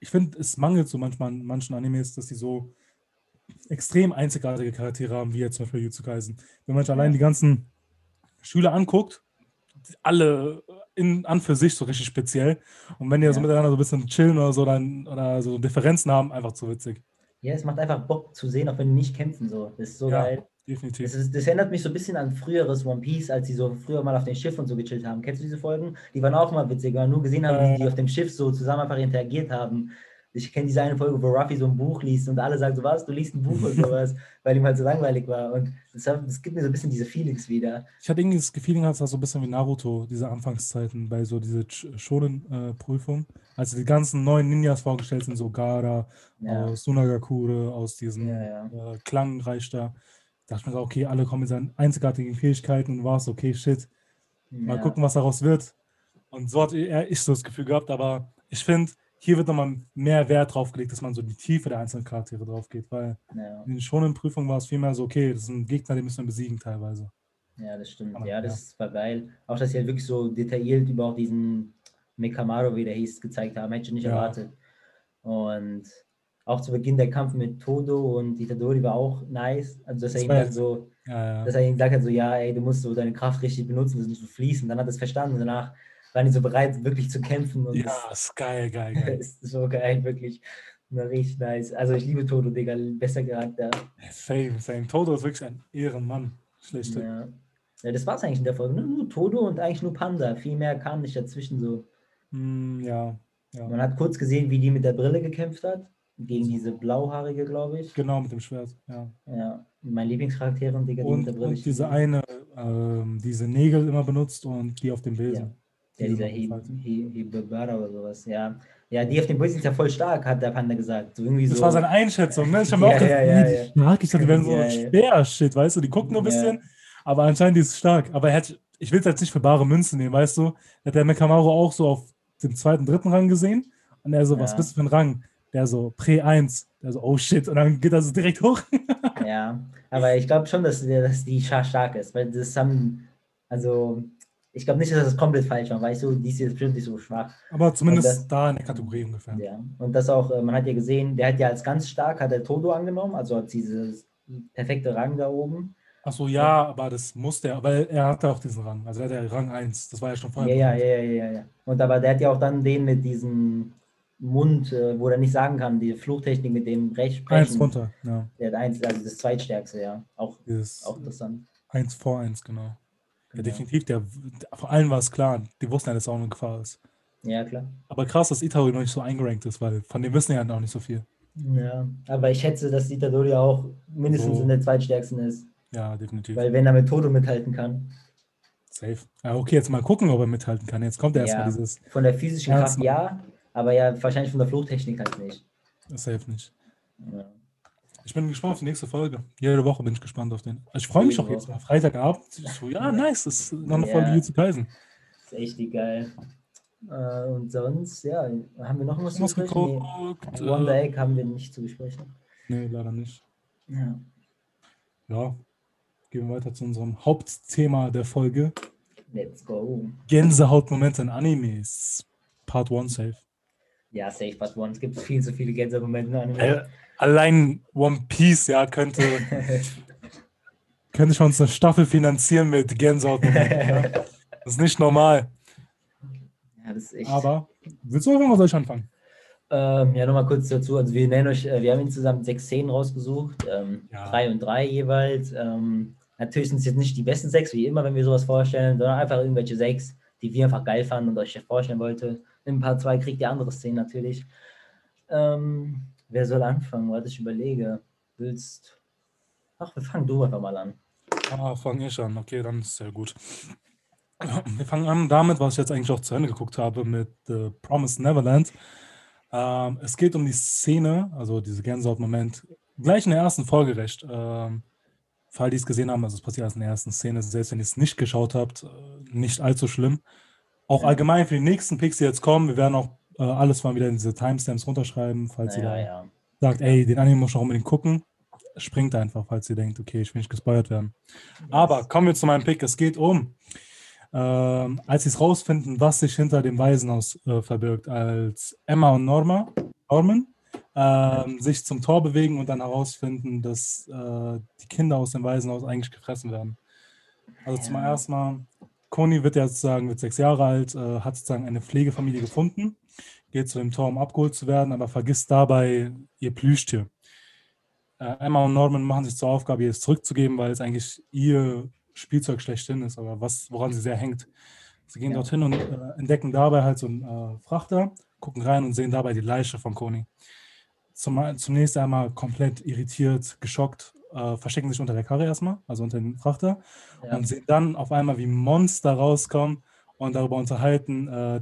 ich finde, es mangelt so manchmal an manchen Animes, dass die so extrem einzigartige Charaktere haben, wie jetzt zum Beispiel Jujutsu Kaisen. Wenn man sich allein die ganzen Schüler anguckt, alle in, an für sich so richtig speziell. Und wenn die ja. so miteinander so ein bisschen chillen oder so, dann, oder so Differenzen haben, einfach zu witzig. Ja, es macht einfach Bock zu sehen, auch wenn die nicht kämpfen. So. Das ist so Ja. geil. Definitiv. Das, ist, das erinnert mich so ein bisschen an früheres One Piece, als sie so früher mal auf dem Schiff und so gechillt haben. Kennst du diese Folgen? Die waren auch mal witzig, weil man nur gesehen haben, wie Äh. die auf dem Schiff so zusammen einfach interagiert haben. Ich kenne diese eine Folge, wo Ruffy so ein Buch liest und alle sagen so, was, du liest ein Buch und sowas, weil ihm halt so langweilig war. Und das, hat- das gibt mir so ein bisschen diese Feelings wieder. Ich hatte irgendwie das Gefühl, es war so ein bisschen wie Naruto, diese Anfangszeiten bei so diese Shonen-Prüfung, als die ganzen neuen Ninjas vorgestellt sind, so Gara Ja, aus Sunagakure, aus diesem ja, ja. äh, Klangreich da. Da dachte ich mir so, okay, alle kommen mit seinen einzigartigen Fähigkeiten und war es, okay, shit, mal ja. gucken, was daraus wird. Und so hatte ich so das Gefühl gehabt, aber ich finde, hier wird nochmal mehr Wert drauf gelegt, dass man so die Tiefe der einzelnen Charaktere drauf geht, weil Ja, in den Shonen-Prüfungen war es vielmehr so, okay, das sind Gegner, die müssen wir besiegen teilweise. ja, das stimmt. Aber, Ja, das war geil. Auch, dass sie halt wirklich so detailliert über auch diesen Mekamaru, wie der hieß, gezeigt haben. Hätte ich nicht Ja. erwartet. Und auch zu Beginn der Kampf mit Todo und Itadori war auch nice. Also, dass er Das ihm war dann jetzt- so, Ja, dass er ihm gesagt hat, so, ja, ey, du musst so deine Kraft richtig benutzen, das nicht so fließen. Dann hat er es verstanden. Danach waren die so bereit, wirklich zu kämpfen. Und Ja, ist geil, geil, geil. ist so geil, wirklich. Na, richtig nice. Also, ich liebe Todo, Digga. Bester Charakter. Same, same. Toto ist wirklich ein Ehrenmann. Schlechte. Ja. ja, das war es eigentlich in der Folge. Nur, nur Todo und eigentlich nur Panda. Viel mehr kam nicht dazwischen so. Hm, ja, ja. Man hat kurz gesehen, wie die mit der Brille gekämpft hat. Gegen diese blauhaarige, glaube ich. Genau, mit dem Schwert. Ja. Ja, meine Lieblingscharakterin, Digga, die Und, mit der Brille. und diese eine, ähm, diese Nägel immer benutzt und die auf dem Besen. Ja, dieser Diese He-. He- Hebebara oder sowas. Ja. ja, die auf dem Besen ist ja voll stark, hat der Panda gesagt. So irgendwie Das so. war seine Einschätzung, ne? Ich habe Ja, auch gedacht, ja, ja, ja. die stark, ich dachte, die werden so Ja, ja. schwer, shit, weißt du? Die gucken nur ein Ja. bisschen, aber anscheinend die ist stark. Aber er hat, ich will es jetzt nicht für bare Münze nehmen, weißt du? Hat der Mekamaru auch so auf dem zweiten, dritten Rang gesehen und er so, was Ja. bist du für ein Rang? Der so, Prä 1. Der so, oh shit. Und dann geht er so direkt hoch. Ja, aber ich glaube schon, dass, dass die Schar stark ist, weil das haben, also ich glaube nicht, dass das komplett falsch war, weißt du, die ist jetzt bestimmt nicht so schwach. Aber zumindest das- da in der Kategorie ungefähr. Ja. Und das auch, äh, man hat ja gesehen, der hat ja als ganz stark, hat er Todo angenommen, also als dieses perfekte Rang da oben. Achso, ja, aber das musste er, weil er hatte auch diesen Rang. Also er hatte Rang 1. Das war ja schon Ja, vorher. ja, ja, ja, ja, ja. Und aber der hat ja auch dann den mit diesem Mund, äh, wo er nicht sagen kann, die Fluchtechnik mit dem Recht Eins runter, ja. Der hat eins, also das zweitstärkste, ja. Auch, Dieses auch interessant. 1 vor 1, genau. Ja, definitiv. Der, vor allem war es klar, die wussten ja, dass auch eine Gefahr ist. Ja, klar. Aber krass, dass Itaro noch nicht so eingerankt ist, weil von dem wissen ja noch nicht so viel. Ja, aber ich schätze, dass Itadori auch mindestens So. in der zweitstärksten ist. Ja, definitiv. Weil wenn er mit Todo mithalten kann, Safe. Ja, okay, jetzt mal gucken, ob er mithalten kann. Jetzt kommt ja erstmal dieses von der physischen Kraft ja, aber ja wahrscheinlich von der Fluchttechnik halt nicht. Safe nicht. Ja. Ich bin gespannt auf die nächste Folge. Jede Woche bin ich gespannt auf den. Also ich freue mich auch jetzt mal. Freitagabend. So, ja, nice. Das ist noch eine Ja. Folge Jutsu Kaisen. Das ist echt geil. Äh, und sonst, ja, haben wir noch was zu besprechen? geguckt? Nee, Wonder Äh, Egg haben wir nicht zu besprechen. nee, leider nicht. Ja. Ja. Gehen wir weiter zu unserem Hauptthema der Folge. Let's go. Gänsehautmomente in Animes. Part 1 safe. Ja, Safe Part One. Es gibt viel zu viele Gänsemomente in Anime. Äh, allein One Piece, ja, könnte, könnte ich uns eine Staffel finanzieren mit Gänsehautmomenten. ja. Das ist nicht normal. ja, das ist echt. Aber willst du anfangen oder soll ich anfangen? Ähm, ja, nochmal kurz dazu. Also wir nennen euch, äh, wir haben insgesamt sechs Szenen rausgesucht, ähm, Ja. drei und drei jeweils. Ähm, natürlich sind es jetzt nicht die besten sechs, wie immer, wenn wir sowas vorstellen, sondern einfach irgendwelche sechs, die wir einfach geil fanden und euch vorstellen wollte. In Part 2 kriegt ihr andere Szenen natürlich. Ähm, wer soll anfangen? Warte, ich überlege. Willst. Ach, wir fangen du einfach mal an. Ah, fange ich an. Okay, dann ist sehr gut. Wir fangen an damit, was ich jetzt eigentlich auch zu Ende geguckt habe, mit The Promised Neverland. Ähm, es geht um die Szene, also diese Gänsehaut-Moment, gleich in der ersten Folge recht. Ähm, Fall, die es gesehen haben, also es passiert erst in der ersten Szene, selbst wenn ihr es nicht geschaut habt, äh, nicht allzu schlimm. Auch allgemein für die nächsten Picks, die jetzt kommen, wir werden auch äh, alles mal wieder in diese Timestamps runterschreiben, falls ihr Naja, da ja. sagt, ey, den Anime muss ich auch unbedingt gucken. Springt einfach, falls ihr denkt, okay, ich will nicht gespoilert werden. Aber kommen wir zu meinem Pick. Es geht um, ähm, als sie es rausfinden, was sich hinter dem Waisenhaus äh, verbirgt, als Emma und Norma, Norman ähm, sich zum Tor bewegen und dann herausfinden, dass äh, die Kinder aus dem Waisenhaus eigentlich gefressen werden. Also zum ersten Mal, Conny wird ja sozusagen wird sechs Jahre alt, äh, hat sozusagen eine Pflegefamilie gefunden, geht zu dem Tor, um abgeholt zu werden, aber vergisst dabei ihr Plüschtier. Äh, Emma und Norman machen sich zur Aufgabe, ihr es zurückzugeben, weil es eigentlich ihr Spielzeug schlechthin ist, aber was, woran sie sehr hängt. Sie gehen Ja. dorthin und äh, entdecken dabei halt so einen äh, Frachter, gucken rein und sehen dabei die Leiche von Coney. Zum, zunächst einmal komplett irritiert, geschockt, äh, verstecken sich unter der Karre erstmal, also unter dem Frachter, Ja. und sehen dann auf einmal, wie Monster rauskommen und darüber unterhalten, äh,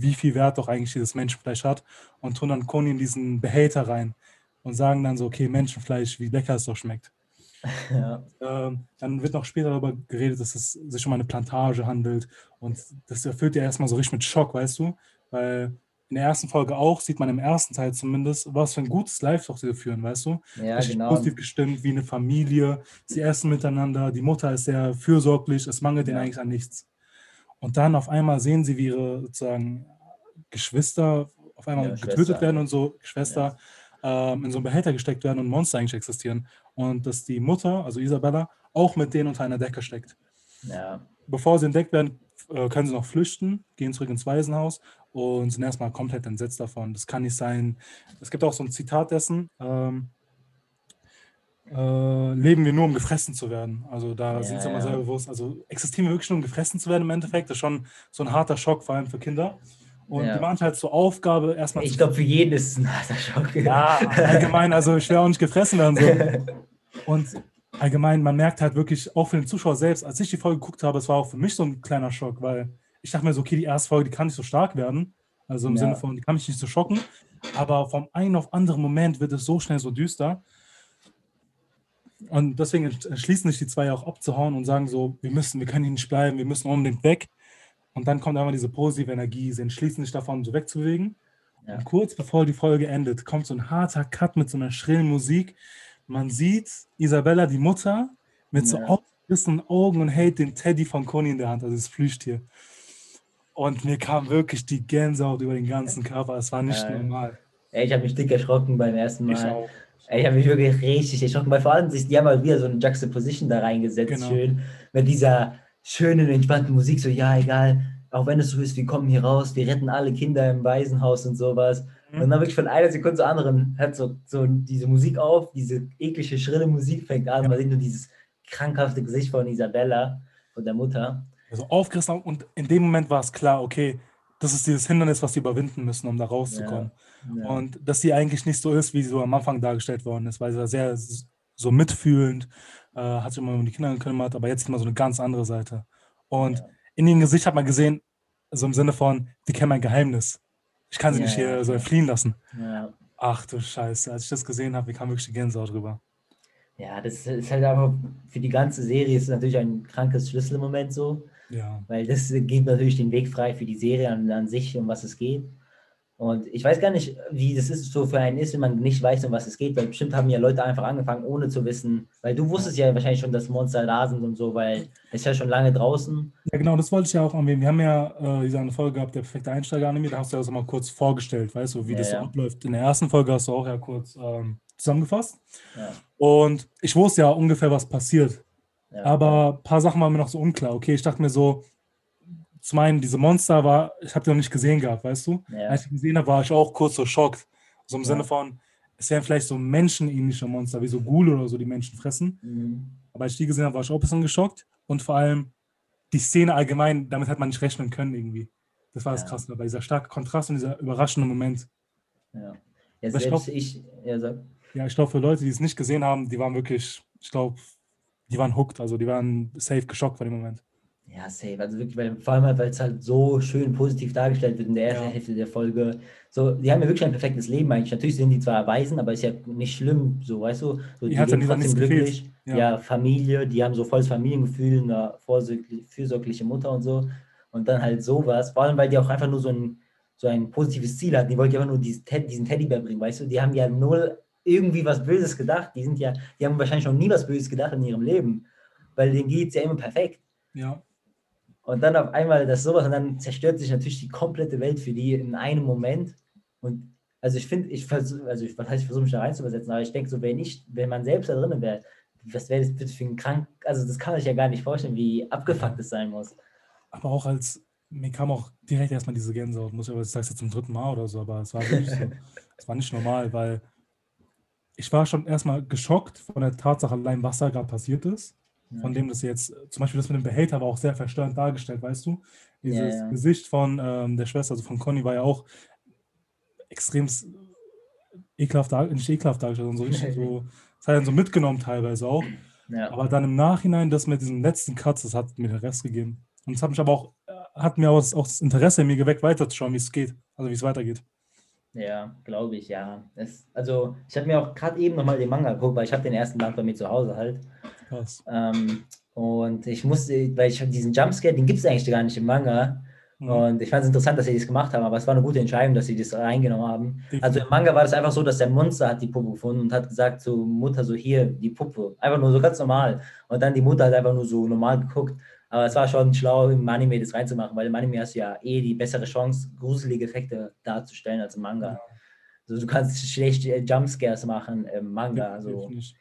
wie viel Wert doch eigentlich dieses Menschenfleisch hat und tun dann Coney in diesen Behälter rein und sagen dann so, okay, Menschenfleisch, wie lecker es doch schmeckt. ja. Ähm, dann wird noch später darüber geredet, dass es sich um eine Plantage handelt. Und das erfüllt ja erstmal so richtig mit Schock, weißt du? Weil in der ersten Folge auch, sieht man im ersten Teil zumindest, was für ein gutes Life doch sie führen, weißt du? ja, Richtig genau. positiv gestimmt, wie eine Familie. Sie essen miteinander, die Mutter ist sehr fürsorglich, es mangelt ihnen Ja. eigentlich an nichts. Und dann auf einmal sehen sie, wie ihre sozusagen Geschwister auf einmal Ja, getötet Schwester. werden und so, Geschwister, ähm, in so einen Behälter gesteckt werden und Monster eigentlich existieren. Und dass die Mutter, also Isabella, auch mit denen unter einer Decke steckt. Ja. Bevor sie entdeckt werden, äh, können sie noch flüchten, gehen zurück ins Waisenhaus und sind erstmal komplett entsetzt davon. Das kann nicht sein. Es gibt auch so ein Zitat dessen. Ähm, äh, leben wir nur, um gefressen zu werden. Also da Ja, sind sie immer ja. sehr bewusst. Also existieren wir wirklich nur, um gefressen zu werden im Endeffekt. Das ist schon so ein harter Schock, vor allem für Kinder. Und Ja. die machen halt zur Aufgabe, erstmal Ich glaube, für jeden ist es ein harter Schock. ja, allgemein, also ich will auch nicht gefressen werden. So. Und allgemein, man merkt halt wirklich, auch für den Zuschauer selbst, als ich die Folge geguckt habe, es war auch für mich so ein kleiner Schock, weil ich dachte mir so, okay, die erste Folge, die kann nicht so stark werden. Also im Ja. Sinne von, die kann mich nicht so schocken. Aber vom einen auf anderen Moment wird es so schnell so düster. Und deswegen entschließen sich die zwei auch abzuhauen und sagen so, wir müssen, wir können hier nicht bleiben, wir müssen unbedingt weg. Und dann kommt einmal diese positive Energie, sie entschließen sich davon, so wegzubewegen. Ja. Und kurz bevor die Folge endet, kommt so ein harter Cut mit so einer schrillen Musik. Man sieht Isabella, die Mutter, mit so Ja. aufgerissenen Augen und hält den Teddy von Conny in der Hand, also das Plüschtier. Und mir kam wirklich die Gänsehaut über den ganzen Körper. Es war nicht Ja. normal. Ey, ich habe mich dick erschrocken beim ersten Ich Mal. auch. Ich habe mich wirklich richtig erschrocken, weil vor allem sich, die haben mal wieder so eine Juxtaposition da reingesetzt, Genau. schön, mit dieser schönen, entspannten Musik, so, ja, egal, auch wenn es so ist, wir kommen hier raus, wir retten alle Kinder im Waisenhaus und sowas. Mhm. Und dann wirklich von einer Sekunde zur anderen hört so, so diese Musik auf, diese eklige, schrille Musik fängt an, Ja. man sieht nur dieses krankhafte Gesicht von Isabella, von der Mutter. Also aufgerissen und in dem Moment war es klar, okay, das ist dieses Hindernis, was sie überwinden müssen, um da rauszukommen. Ja. Und dass sie eigentlich nicht so ist, wie sie so am Anfang dargestellt worden ist, weil sie war sehr so mitfühlend, äh, hat sich immer um die Kinder gekümmert, aber jetzt man so eine ganz andere Seite. Und Ja. in ihrem Gesicht hat man gesehen, so im Sinne von, die kennen mein Geheimnis. Ich kann sie Ja, nicht hier so klar. entfliehen lassen. Ach du Scheiße, als ich das gesehen habe, wie kam wirklich die Gänsehaut drüber. Ja, das ist halt einfach für die ganze Serie ist natürlich ein krankes Schlüsselmoment so, Ja. weil das gibt natürlich den Weg frei für die Serie an, an sich, um was es geht. Und ich weiß gar nicht, wie das ist, so für einen ist, wenn man nicht weiß, um was es geht, weil bestimmt haben ja Leute einfach angefangen, ohne zu wissen, weil du wusstest ja wahrscheinlich schon, dass Monster da sind und so, weil es ist ja schon lange draußen. Ja, genau, das wollte ich ja auch anwählen. Wir haben ja äh, diese eine Folge gehabt, der perfekte Einsteiger-Anime, da hast du ja das mal kurz vorgestellt, weißt du, wie Ja, das so ja. abläuft. In der ersten Folge hast du auch ja kurz ähm, zusammengefasst. Ja, Und ich wusste ja ungefähr, was passiert. Aber ein paar Sachen waren mir noch so unklar. Okay, ich dachte mir so, zum einen, diese Monster war, ich habe die noch nicht gesehen gehabt, weißt du? Ja. Als ich gesehen habe, war ich auch kurz so schockt. So im Ja. Sinne von, es wären vielleicht so menschenähnliche Monster, wie so Ghoul oder so, die Menschen fressen. Mhm. Aber als ich die gesehen habe, war ich auch ein bisschen geschockt. Und vor allem die Szene allgemein, damit hat man nicht rechnen können irgendwie. Das war das Ja. Krasse dabei, dieser starke Kontrast und dieser überraschende Moment. Ja, ja ich glaub- ich, ja, sag. Ja, ich glaube, für Leute, die es nicht gesehen haben, die waren wirklich, ich glaube, die waren hooked, also die waren safe geschockt vor dem Moment. Ja, safe. Also wirklich, weil, vor allem, halt, weil es halt so schön positiv dargestellt wird in der ersten Ja. Hälfte der Folge. So, die haben ja wirklich ein perfektes Leben eigentlich. Natürlich sind die zwar Waisen, aber ist ja nicht schlimm, so, weißt du? So, hat's ja leben nichts gefehlt. Ja. Ja. Familie, die haben so volles Familiengefühl, eine fürsorgliche Mutter und so. Und dann halt sowas. Vor allem, weil die auch einfach nur so ein, so ein positives Ziel hatten. Die wollten ja einfach nur diesen, Ted, diesen Teddybär bringen, weißt du? Die haben ja null irgendwie was Böses gedacht. Die sind ja, die haben wahrscheinlich noch nie was Böses gedacht in ihrem Leben. Weil denen geht es ja immer perfekt. Ja, Und dann auf einmal das sowas und dann zerstört sich natürlich die komplette Welt für die in einem Moment. Und also ich finde, ich versuche, also ich, was heißt, ich versuche mich da reinzuversetzen, aber ich denke so, wenn ich, wenn man selbst da drin wäre, was wäre das bitte für ein krank, also das kann man sich ja gar nicht vorstellen, wie abgefuckt es sein muss. aber auch als, mir kam auch direkt erstmal diese Gänsehaut, muss ich aber, ich sag's jetzt zum dritten Mal oder so, aber es war wirklich so, es war nicht normal, weil ich war schon erstmal geschockt von der Tatsache allein, was da gerade passiert ist. Von dem das jetzt, zum Beispiel das mit dem Behälter war auch sehr verstörend dargestellt, weißt du? Dieses ja. Gesicht von ähm, der Schwester, also von Conny, war ja auch extrem ekelhaft, nicht ekelhaft dargestellt, sondern so richtig so, das hat dann so mitgenommen teilweise auch. Ja, Aber dann im Nachhinein, das mit diesem letzten Cut, das hat mir den Rest gegeben. Und es hat mich aber auch, äh, hat mir auch das, auch das Interesse in mir geweckt, weiterzuschauen, wie es geht, also wie es weitergeht. ja glaube ich, ja. Es, also ich habe mir auch gerade eben nochmal den Manga geguckt, weil ich habe den ersten Band bei mir zu Hause halt. Krass. Ähm, und ich musste, weil ich diesen Jumpscare, den gibt es eigentlich gar nicht im Manga. Mhm. Und ich fand es interessant, dass sie das gemacht haben, aber es war eine gute Entscheidung, dass sie das reingenommen haben. Also im Manga war das einfach so, dass der Monster hat die Puppe gefunden und hat gesagt zur Mutter so, hier, die Puppe. Einfach nur so ganz normal. Und dann die Mutter hat einfach nur so normal geguckt. Aber es war schon schlau, im Anime das reinzumachen, weil im Anime hast du ja eh die bessere Chance, gruselige Effekte darzustellen als im Manga. Ja. Also du kannst schlecht äh, Jumpscares machen im Manga. Also, Definitiv.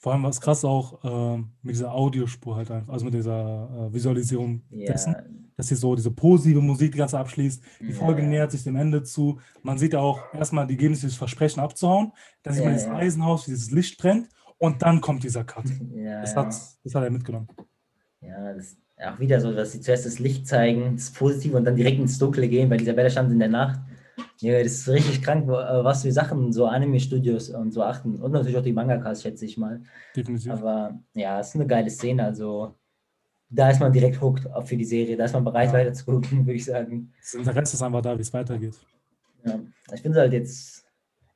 Vor allem war es krass auch ähm, mit dieser Audiospur halt einfach, also mit dieser äh, Visualisierung ja, dessen, dass sie so diese positive Musik die ganze abschließt. Die Ja, Folge nähert sich dem Ende zu. Man sieht ja auch erstmal, die geben sich das Versprechen abzuhauen. Dann sieht man Ja, dieses. Eisenhaus, wie dieses Licht brennt und dann kommt dieser Cut. Das, hat, das hat er mitgenommen. Ja, das ist auch wieder so, dass sie zuerst das Licht zeigen, das Positive und dann direkt ins Dunkle gehen, weil Isabella stand in der Nacht. Ja, das ist richtig krank, äh, was für Sachen so Anime-Studios und so achten. Und natürlich auch die Mangakas, schätze ich mal. Definitiv. Aber ja, es ist eine geile Szene. Also da ist man direkt hooked auf für die Serie. Da ist man bereit, Ja. weiter zu gucken, würde ich sagen. Das Interesse ist einfach da, wie es weitergeht. Ja. Ich finde es halt jetzt,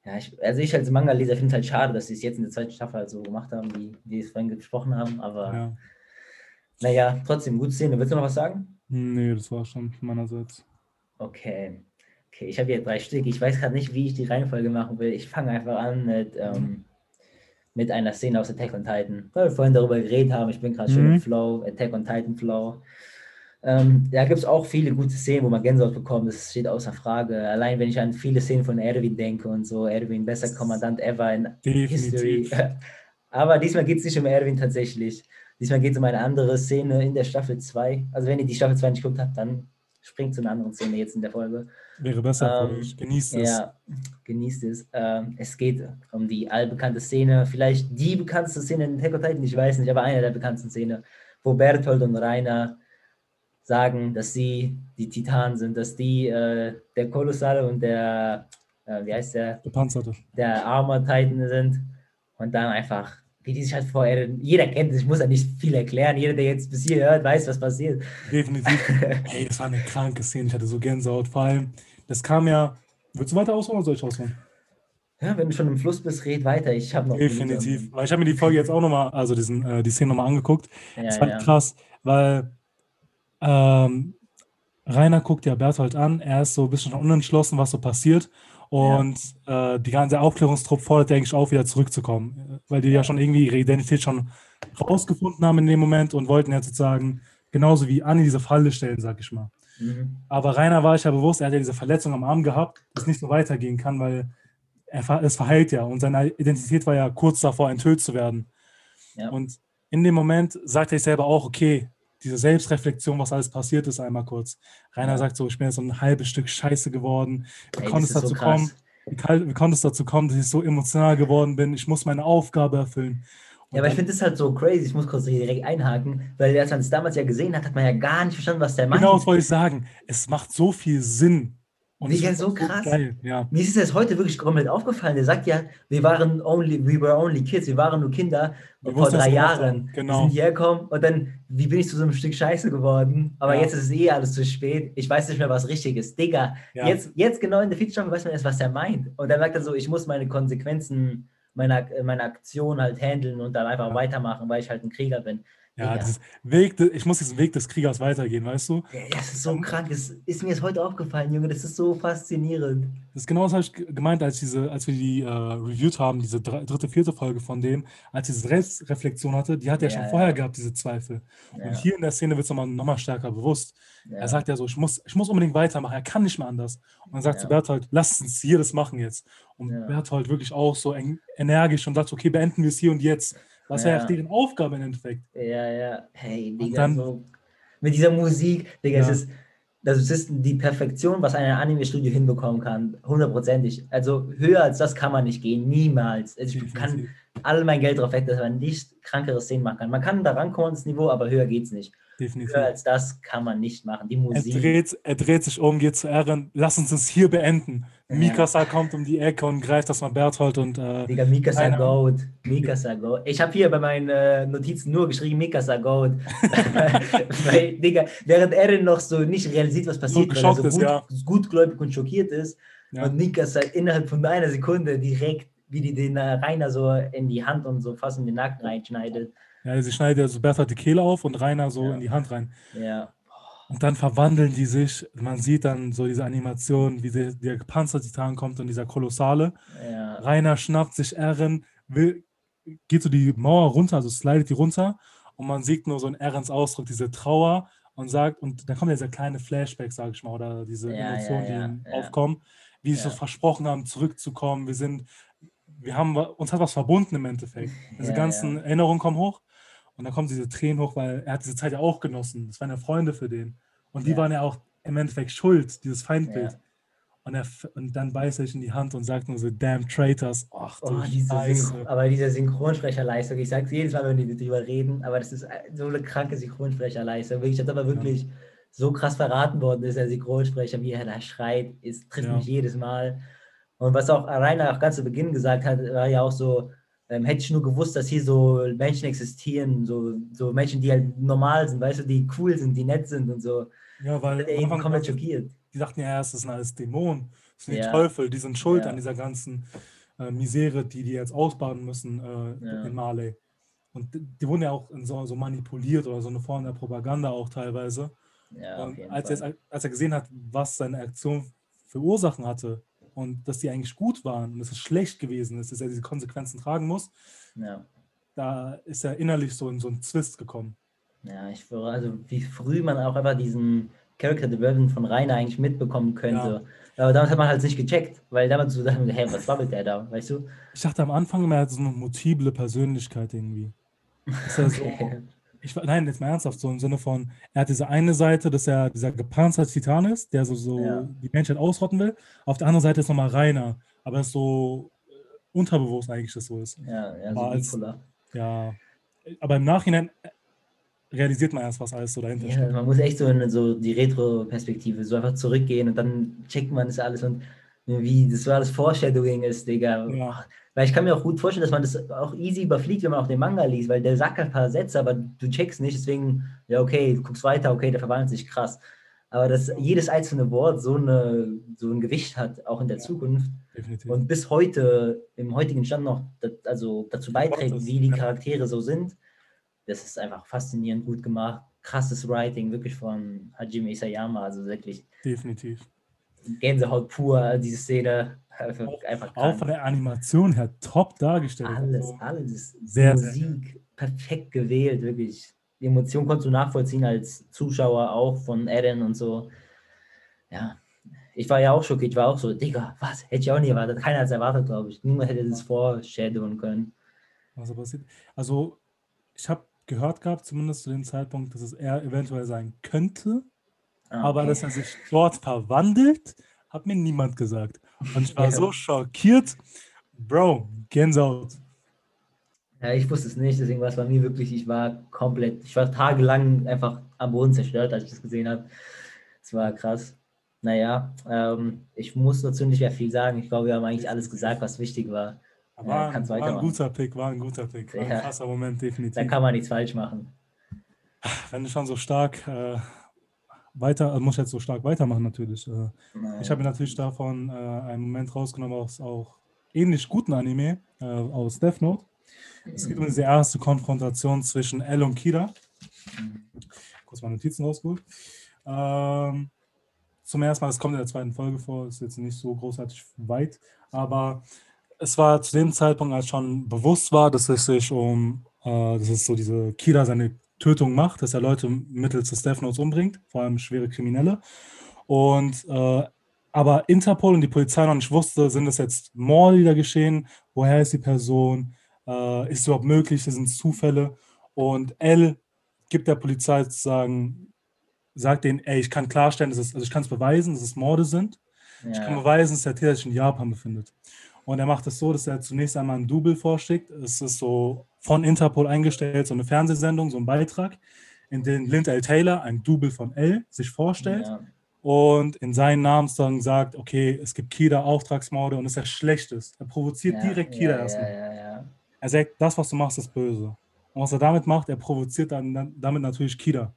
ja, ich, also ich als Manga-Leser finde es halt schade, dass sie es jetzt in der zweiten Staffel halt so gemacht haben, wie wie wir es vorhin gesprochen haben. Aber Ja. naja, trotzdem, gute Szene. Willst du noch was sagen? Nee, das war schon meinerseits. Okay. Okay, ich habe hier drei Stück. Ich weiß gerade nicht, wie ich die Reihenfolge machen will. Ich fange einfach an mit, ähm, mit einer Szene aus Attack on Titan. Weil wir vorhin darüber geredet haben. Ich bin gerade schön Mhm. im Flow, Attack on Titan Flow. Ähm, da gibt es auch viele gute Szenen, wo man Gänsehaut bekommt. Das steht außer Frage. Allein wenn ich an viele Szenen von Erwin denke und so. Erwin, bester Kommandant ever in History. Definitiv. Aber diesmal geht es nicht um Erwin tatsächlich. Diesmal geht es um eine andere Szene in der Staffel 2. Also wenn ihr die Staffel 2 nicht geguckt habt, dann springt zu einer anderen Szene jetzt in der Folge. Wäre besser für Ähm, euch. Genießt es. Ja, genießt es. Ähm, es geht um die allbekannte Szene, vielleicht die bekannteste Szene in Attack on Titan, ich weiß nicht, aber eine der bekanntesten Szenen, wo Berthold und Rainer sagen, dass sie die Titanen sind, dass die äh, der Kolossale und der, äh, wie heißt der, Gepanzerte. der Armor Titan sind und dann einfach, wie die sich halt vorher, jeder kennt es, ich muss ja nicht viel erklären, jeder, der jetzt bis hier hört, weiß, was passiert. Definitiv. Hey, das war eine kranke Szene. Ich hatte so Gänsehaut. Vor allem, das kam ja. Willst du weiter ausholen oder soll ich ausholen? Ja, wenn du schon im Fluss bist, red weiter. Ich habe noch. Definitiv. Weil ich habe mir die Folge jetzt auch nochmal, also diesen, äh, die Szene nochmal angeguckt. Ja, das war ja. krass, weil ähm, Rainer guckt ja Berthold an, er ist so ein bisschen unentschlossen, was so passiert. Und ja. äh, die ganze Aufklärungstrupp fordert eigentlich auf, wieder zurückzukommen, weil die ja schon irgendwie ihre Identität schon rausgefunden haben in dem Moment und wollten ja sozusagen genauso wie Anni diese Falle stellen, sag ich mal. Mhm. Aber Rainer war ich ja bewusst, er hat ja diese Verletzung am Arm gehabt, dass es nicht so weitergehen kann, weil er, es verheilt ja und seine Identität war ja kurz davor, enthüllt zu werden. Ja. Und in dem Moment sagt er sich selber auch, okay, diese Selbstreflexion, was alles passiert ist, einmal kurz. Rainer ja. sagt so, ich bin jetzt so ein halbes Stück Scheiße geworden. Wie konnte es dazu so kommen? Wie, wie konnte es dazu kommen, dass ich so emotional geworden bin? Ich muss meine Aufgabe erfüllen. Und ja, aber ich finde das halt so crazy. Ich muss kurz direkt einhaken, weil als man es damals ja gesehen hat, hat man ja gar nicht verstanden, was der meint. Genau, das wollte ich sagen. Es macht so viel Sinn, und Digga, so krass. Geil, ja. Mir ist es heute wirklich komplett aufgefallen. Der sagt ja, wir waren only, we were only kids, wir waren nur Kinder wir vor drei Jahren. Genau. Wir sind hierher gekommen und dann, wie bin ich zu so einem Stück Scheiße geworden? Aber ja. jetzt ist es eh alles zu spät. Ich weiß nicht mehr, was richtig ist. Digga, ja. jetzt, jetzt genau in der Feature weiß man erst, was er meint. Und dann sagt er so, ich muss meine Konsequenzen meiner, meiner Aktion halt handeln und dann einfach weitermachen, weil ich halt ein Krieger bin. Ja, ja. Weg, ich muss diesen Weg des Kriegers weitergehen, weißt du? Ja, das ist so krank. Das ist mir jetzt heute aufgefallen, Junge. Das ist so faszinierend. Das ist genau das habe ich gemeint, als, diese, als wir die äh, reviewed haben, diese dritte, vierte Folge von dem, als diese Selbstreflexion hatte, die hat er ja, schon vorher gehabt, diese Zweifel. Und hier in der Szene wird es nochmal noch mal stärker bewusst. Er sagt ja so, ich muss, ich muss unbedingt weitermachen, er kann nicht mehr anders. Und dann sagt zu Berthold, lass uns hier das machen jetzt. Und Berthold wirklich auch so energisch und sagt, okay, beenden wir es hier und jetzt. Was ja. ja deren Aufgabe im Endeffekt. Ja, ja. Hey, Digga, dann, so mit dieser Musik, Digga, ja. es ist, das ist die Perfektion, was ein Anime-Studio hinbekommen kann. Hundertprozentig. Also höher als das kann man nicht gehen. Niemals. Also ich kann all mein Geld darauf weg, dass man nicht krankere Szenen machen kann. Man kann da rankommen ins Niveau, aber höher geht es nicht. Definitiv. Höher als das kann man nicht machen. Die Musik. Er dreht, er dreht sich um, geht zu Ehren. Lass uns es hier beenden. Mikasa kommt um die Ecke und greift das mal Berthold und. Äh, Digga, Mikasa Goat. Mikasa Goat. Ich habe hier bei meinen äh, Notizen nur geschrieben Mikasa Goat. Weil, Digga, während Eren noch so nicht realisiert, was passiert, weil er so ist, gut, ja. gutgläubig und schockiert ist. Ja. Und Mikasa innerhalb von einer Sekunde direkt, wie die den äh, Rainer so in die Hand und so fast in den Nacken reinschneidet. Ja, sie schneidet ja so Berthold die Kehle auf und Rainer so ja. in die Hand rein. Ja. Und dann verwandeln die sich. Man sieht dann so diese Animation, wie der, der Panzertitan kommt und dieser Kolossale. Ja. Rainer schnappt sich Ehren, will, geht so die Mauer runter, also slidet die runter. Und man sieht nur so in Erens Ausdruck, diese Trauer und sagt, und dann kommt dieser kleine Flashback, sage ich mal, oder diese ja, Emotionen, die aufkommen, wie sie so versprochen haben, zurückzukommen. Wir sind, wir haben, uns hat was verbunden im Endeffekt. Diese ganzen Erinnerungen kommen hoch. Und dann kommen diese Tränen hoch, weil er hat diese Zeit ja auch genossen. Das waren ja Freunde für den. Und die ja. waren ja auch im Endeffekt schuld, dieses Feindbild. Ja. Und, er, und dann beißt er sich in die Hand und sagt nur so, damn traitors. Ach du oh, diese Aber diese Synchronsprecherleistung, ich sage es jedes Mal, wenn die darüber reden, aber das ist so eine kranke Synchronsprecherleistung. Wirklich, das aber wirklich ja. so krass verraten worden ist, der Synchronsprecher, wie er da schreit, ist, trifft mich jedes Mal. Und was auch Rainer auch ganz zu Beginn gesagt hat, war ja auch so, ähm, hätte ich nur gewusst, dass hier so Menschen existieren, so, so Menschen, die halt normal sind, weißt du, die cool sind, die nett sind und so. Ja, weil er eben komplett schockiert. Die dachten ja erst, das sind alles Dämonen, das sind ja. die Teufel, die sind schuld ja. an dieser ganzen äh, Misere, die die jetzt ausbaden müssen äh, ja. in Marley. Und die wurden ja auch so, so, manipuliert oder so eine Form der Propaganda auch teilweise. Ja, und als er, als er gesehen hat, was seine Aktion für Ursachen hatte, und dass die eigentlich gut waren und dass es schlecht gewesen ist, dass er diese Konsequenzen tragen muss, ja. da ist er innerlich so in so einen Zwist gekommen. Ja, ich würde, also wie früh man auch einfach diesen Character Development von Rainer eigentlich mitbekommen könnte. Ja. Aber damals hat man halt nicht gecheckt, weil damals so dachte, hey, was babbelt der da, weißt du? Ich dachte am Anfang immer, er hat so eine multiple Persönlichkeit irgendwie. Ist er okay. so, ich, nein, jetzt mal ernsthaft, so im Sinne von, er hat diese eine Seite, dass er dieser gepanzerte Titan ist, der so, so ja. die Menschheit ausrotten will. Auf der anderen Seite ist nochmal Rainer, aber es ist so äh, unterbewusst eigentlich, dass so ist. Ja, ja, so als, ja, aber im Nachhinein äh, realisiert man erst, was alles so dahinter ja, steht. Man muss echt so in so die Retro-Perspektive so einfach zurückgehen und dann checkt man das alles und wie das so alles Foreshadowing ist, Digga. Ja. Weil ich kann mir auch gut vorstellen, dass man das auch easy überfliegt, wenn man auch den Manga liest, weil der sagt ein paar Sätze, aber du checkst nicht, deswegen, ja, okay, du guckst weiter, okay, der verwandelt sich krass. aber dass jedes einzelne Wort so, eine, so ein Gewicht hat, auch in der Ja. Zukunft. Definitiv. Und bis heute, im heutigen Stand noch, das, also dazu beiträgt, das, wie die. Charaktere so sind. Das ist einfach faszinierend gut gemacht. Krasses Writing, wirklich von Hajime Isayama. Also wirklich Definitiv. Gänsehaut pur, diese Szene. Einfach, einfach Auch von der Animation her top dargestellt. Alles, Also, alles. sehr, sehr Musik perfekt gewählt, wirklich. Die Emotion konntest du nachvollziehen als Zuschauer auch von Eren und so. Ja, ich war ja auch schockiert. Ich war auch so, Digga, was? Hätte ich auch nie erwartet. Keiner hat es erwartet, glaube ich. Niemand hätte das foreshadowen können. was passiert. Also, ich habe gehört gehabt, zumindest zu dem Zeitpunkt, dass es er eventuell sein könnte, Ah, aber dass er sich dort verwandelt, hat mir niemand gesagt. Und ich war Ja. so schockiert. Bro, Gänsehaut. Ja, ich wusste es nicht, deswegen war es bei mir wirklich, ich war komplett, ich war tagelang einfach am Boden zerstört, als ich das gesehen habe. Es war krass. Naja, ähm, ich muss dazu nicht mehr viel sagen. Ich glaube, wir haben eigentlich alles gesagt, was wichtig war. Ja, War, kannst war ein guter Pick, war ein guter Pick. War ein Ja. krasser Moment, definitiv. Da kann man nichts falsch machen. Wenn du schon so stark äh, weiter, äh, muss ich jetzt so stark weitermachen natürlich. Äh, ich habe mir natürlich davon äh, einen Moment rausgenommen aus auch ähnlich guten Anime, äh, aus Death Note. Es geht um diese erste Konfrontation zwischen L und Kira. Kurz meine Notizen rausgeholt. Ähm, zum ersten Mal, das kommt in der zweiten Folge vor, ist jetzt nicht so großartig weit, aber es war zu dem Zeitpunkt, als schon bewusst war, dass es sich um, äh, dass es so diese Kira seine Tötung macht, dass er Leute mittels des Death Notes umbringt, vor allem schwere Kriminelle. Und äh, aber Interpol und die Polizei noch nicht wusste, sind es jetzt Morde, die da geschehen, woher ist die Person, äh, ist es überhaupt möglich, das sind Zufälle. Und L gibt der Polizei sozusagen, sagt denen, ey, ich kann klarstellen, dass es, also ich kann es beweisen, dass es Morde sind. Ich kann Ja, beweisen, dass der Täter sich in Japan befindet. Und er macht es so, dass er zunächst einmal ein Double vorschickt. Es ist so von Interpol eingestellt, so eine Fernsehsendung, so ein Beitrag, in dem Lind L. Taylor, ein Double von L, sich vorstellt ja, und in seinen Namenssagen sagt, okay, es gibt Kida Auftragsmorde und es ist der Schlechteste. Er provoziert ja, direkt Kida ja, erstmal. Er sagt, das, was du machst, ist böse. Und was er damit macht, er provoziert dann, dann damit natürlich Kida.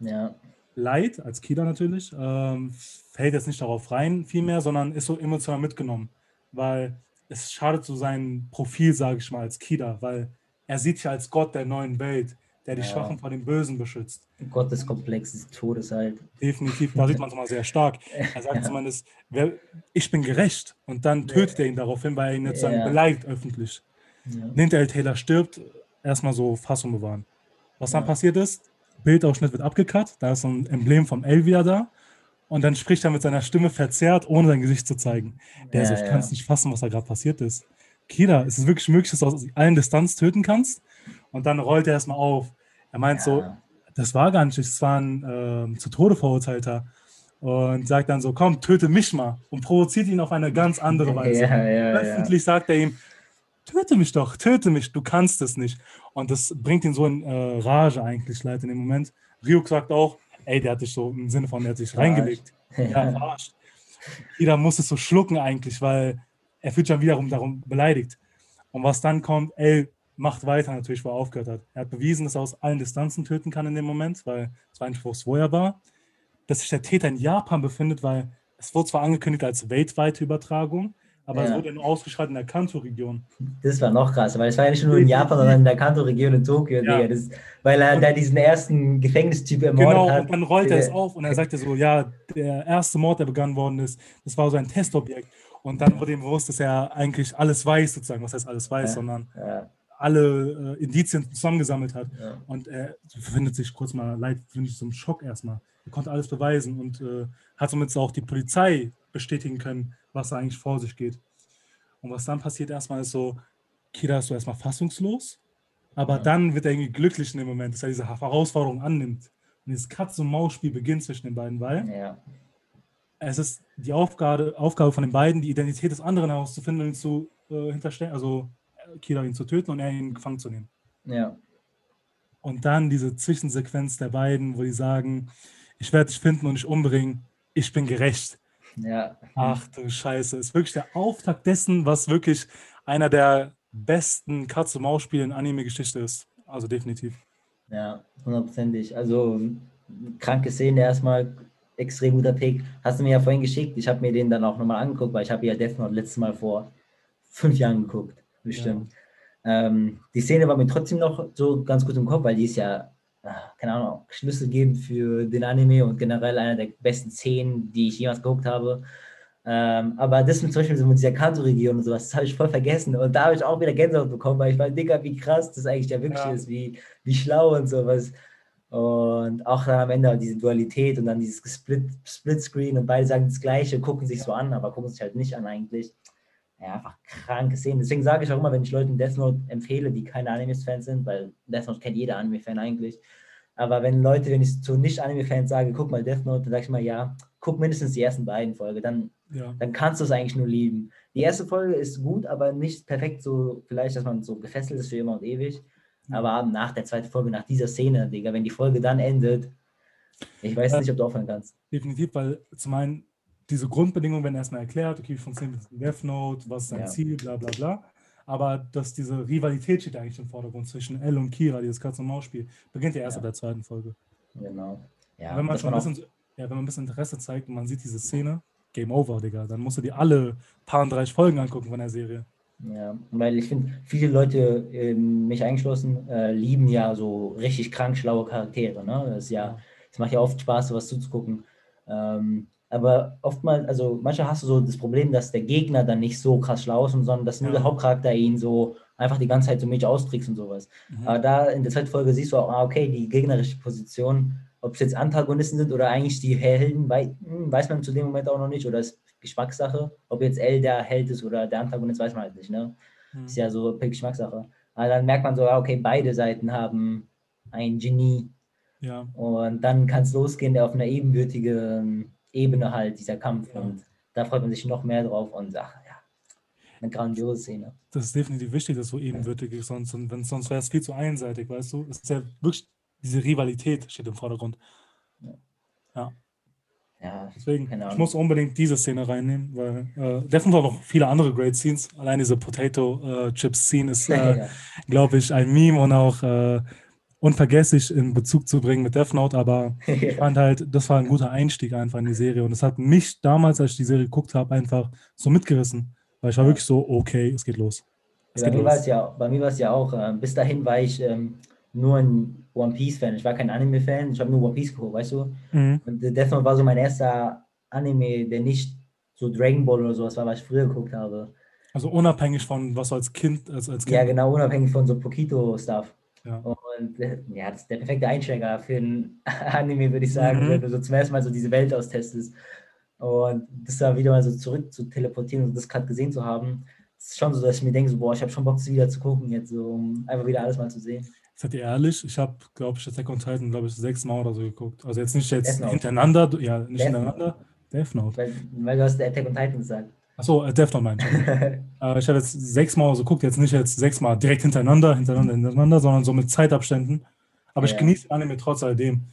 ja. Leid, als Kida natürlich, ähm, fällt jetzt nicht darauf rein, vielmehr, sondern ist so emotional mitgenommen. Weil es schadet so sein Profil, sage ich mal, als Kida, weil er sieht sich als Gott der neuen Welt, der die Ja. Schwachen vor dem Bösen beschützt. Gotteskomplex des Todes halt. Definitiv, da sieht man es mal sehr stark. Er sagt Ja. zumindest, wer, ich bin gerecht. Und dann tötet er ihn daraufhin, weil er ihn jetzt Ja. beleidigt öffentlich. Ja. Nintel Taylor stirbt, erstmal so Fassung bewahren. Was dann Ja. passiert ist, Bildausschnitt wird abgecut, da ist so ein Emblem vom L wieder da. Und dann spricht er mit seiner Stimme verzerrt, ohne sein Gesicht zu zeigen. Der so, Ja, ich ja. kann es nicht fassen, was da gerade passiert ist. Kira, ist es wirklich möglich, dass du aus allen Distanz töten kannst? Und dann rollt er erstmal auf. Er meint so, Ja. das war gar nicht, das war ein ähm, zu Tode verurteilter. Und sagt dann so, komm, töte mich mal. Und provoziert ihn auf eine ganz andere Weise. Öffentlich sagt er ihm, töte mich doch, töte mich, du kannst es nicht. Und das bringt ihn so in äh, Rage eigentlich leider in dem Moment. Ryuk sagt auch, ey, der hat dich so im Sinne von, der hat Verarscht. reingelegt. Ja, verarscht. Jeder muss es so schlucken eigentlich, weil er fühlt sich dann wiederum darum beleidigt. Und was dann kommt, ey, macht weiter natürlich, wo er aufgehört hat. Er hat bewiesen, dass er aus allen Distanzen töten kann in dem Moment, weil es war eigentlich, wo vorher war. Dass sich der Täter in Japan befindet, weil es wurde zwar angekündigt als weltweite Übertragung, aber es Ja. wurde nur ausgeschaltet in der Kanto-Region. Das war noch krasser, weil es war ja nicht nur in Japan, sondern in der Kanto-Region in Tokio, Ja. Das, weil er da diesen ersten Gefängnistyp ermordet Genau, hat. und dann rollt er es auf und er sagte so, ja, der erste Mord, der begangen worden ist, das war so ein Testobjekt. Und dann wurde ihm bewusst, dass er eigentlich alles weiß, sozusagen, was heißt alles weiß, Ja. sondern alle äh, Indizien zusammengesammelt hat. Und er befindet sich kurz mal leid, finde ich, so im Schock erstmal. Er konnte alles beweisen und äh, hat somit auch die Polizei bestätigen können, was da eigentlich vor sich geht. Und was dann passiert erstmal ist so, Kira ist so erstmal fassungslos, aber Ja. dann wird er irgendwie glücklich in dem Moment, dass er diese Herausforderung annimmt. Und dieses Katz-und-Maus-Spiel beginnt zwischen den beiden, weil ja. es ist die Aufgabe, Aufgabe von den beiden, die Identität des anderen herauszufinden und zu äh, hinterstellen, also äh, Kira ihn zu töten und er ihn gefangen zu nehmen. ja. Und dann diese Zwischensequenz der beiden, wo die sagen, ich werde dich finden und dich umbringen, ich bin gerecht. Ja. Ach du Scheiße, ist wirklich der Auftakt dessen, was wirklich einer der besten Katz-und-Maus-Spiele in Anime-Geschichte ist. Also definitiv. Ja, hundertprozentig. Also kranke Szene erstmal, extrem guter Pick. Hast du mir ja vorhin geschickt. Ich habe mir den dann auch nochmal angeguckt, weil ich habe ja Death Note letztes Mal vor fünf Jahren geguckt, bestimmt. Ja. Ähm, die Szene war mir trotzdem noch so ganz gut im Kopf, weil die ist ja, keine Ahnung, schlüsselgebend für den Anime und generell einer der besten Szenen, die ich jemals geguckt habe. Ähm, aber das mit zum Beispiel so mit dieser Kanto-Region und sowas, das habe ich voll vergessen. Und da habe ich auch wieder Gänsehaut bekommen, weil ich war, Digga, wie krass das eigentlich ja wirklich ja. ist, wie, wie schlau und sowas. Und auch dann am Ende diese Dualität und dann dieses Split, Split-Screen und beide sagen das Gleiche, gucken sich so an, aber gucken sich halt nicht an eigentlich. Ja, einfach kranke Szenen. Deswegen sage ich auch immer, wenn ich Leuten Death Note empfehle, die keine Anime-Fans sind, weil Death Note kennt jeder Anime-Fan eigentlich. Aber wenn Leute, wenn ich zu Nicht-Anime-Fans sage, guck mal Death Note, dann sage ich mal, ja, guck mindestens die ersten beiden Folgen, dann, ja. dann kannst du es eigentlich nur lieben. Die erste Folge ist gut, aber nicht perfekt so, vielleicht, dass man so gefesselt ist für immer und ewig. Aber nach der zweiten Folge, nach dieser Szene, Digga, wenn die Folge dann endet, ich weiß nicht, ob du aufhören kannst. Definitiv, weil zum einen diese Grundbedingungen werden erstmal erklärt, okay, wie funktioniert Death Note, was ist dein ja. Ziel, bla bla bla. Aber dass diese Rivalität steht eigentlich im Vordergrund zwischen Elle und Kira, dieses Katz-und-Maus-Spiel, beginnt ja erst ja. ab der zweiten Folge. Genau. Ja, wenn man schon ein bisschen, ja, wenn man ein bisschen Interesse zeigt und man sieht diese Szene, Game Over, Digga, dann musst du dir alle paar und 30 Folgen angucken von der Serie. Ja, weil ich finde, viele Leute, äh, mich eingeschlossen, äh, lieben ja so richtig krank schlaue Charaktere. Ne? Das ist ja, es macht ja oft Spaß, sowas zuzugucken. Ähm, aber oftmals, also manchmal hast du so das Problem, dass der Gegner dann nicht so krass schlau ist, sondern dass nur ja. der Hauptcharakter ihn so einfach die ganze Zeit so mäßig austrickst und sowas. Mhm. Aber da in der zweiten Folge siehst du auch, ah, okay, die gegnerische Position, ob es jetzt Antagonisten sind oder eigentlich die Helden, weiß, hm, weiß man zu dem Moment auch noch nicht oder ist Geschmackssache. Ob jetzt L der Held ist oder der Antagonist, weiß man halt nicht. Ne? Mhm. Ist ja so Geschmackssache. Aber dann merkt man so, okay, beide Seiten haben ein Genie. Ja. Und dann kann es losgehen, der auf einer ebenbürtigen Ebene halt, dieser Kampf. Ja. Und da freut man sich noch mehr drauf und sagt, ja, eine grandiose Szene. Das ist definitiv wichtig, dass so ebenbürtig ist, sonst, sonst wäre es viel zu einseitig, weißt du? Es ist ja wirklich, diese Rivalität steht im Vordergrund. Ja. ja. Ja, Deswegen, ich muss unbedingt diese Szene reinnehmen, weil äh, definitiv auch noch viele andere Great Scenes. Allein diese Potato äh, Chips Scene ist, äh, ja. glaube ich, ein Meme und auch äh, unvergesslich in Bezug zu bringen mit Death Note. Aber ich fand halt, das war ein guter Einstieg einfach in die Serie und es hat mich damals, als ich die Serie geguckt habe, einfach so mitgerissen, weil ich war ja. wirklich so, okay, es geht los. Es bei, geht mir los. Ja, bei mir war es ja auch, äh, bis dahin war ich ähm, nur ein One Piece-Fan. Ich war kein Anime-Fan, ich habe nur One Piece geguckt, weißt du? Mhm. Und Death Note war so mein erster Anime, der nicht so Dragon Ball oder sowas war, was ich früher geguckt habe. Also unabhängig von was du als Kind, als, als Kind. Ja, genau, unabhängig von so Pokito-Stuff. Ja. Und ja, das ist der perfekte Einsteiger für ein Anime, würde ich sagen, mhm. wenn du so zum ersten Mal so diese Welt austestest. Und das da wieder mal so zurück zu teleportieren und das gerade gesehen zu haben, ist schon so, dass ich mir denke, so, boah, ich habe schon Bock, das wieder zu gucken, jetzt so, um einfach wieder alles mal zu sehen. Seid ihr ehrlich? Ich habe, glaube ich, Attack on Titan, glaube ich, sechs Mal oder so geguckt. Also jetzt nicht jetzt hintereinander, ja, nicht Death hintereinander. Death Note. Weil, weil, du hast Attack on Titan gesagt. Achso, äh, Death Note meinte äh, ich habe jetzt sechs Mal so geguckt, jetzt nicht jetzt sechs Mal direkt hintereinander, hintereinander, hintereinander, sondern so mit Zeitabständen. Aber ja, ich genieße Anime trotz alledem.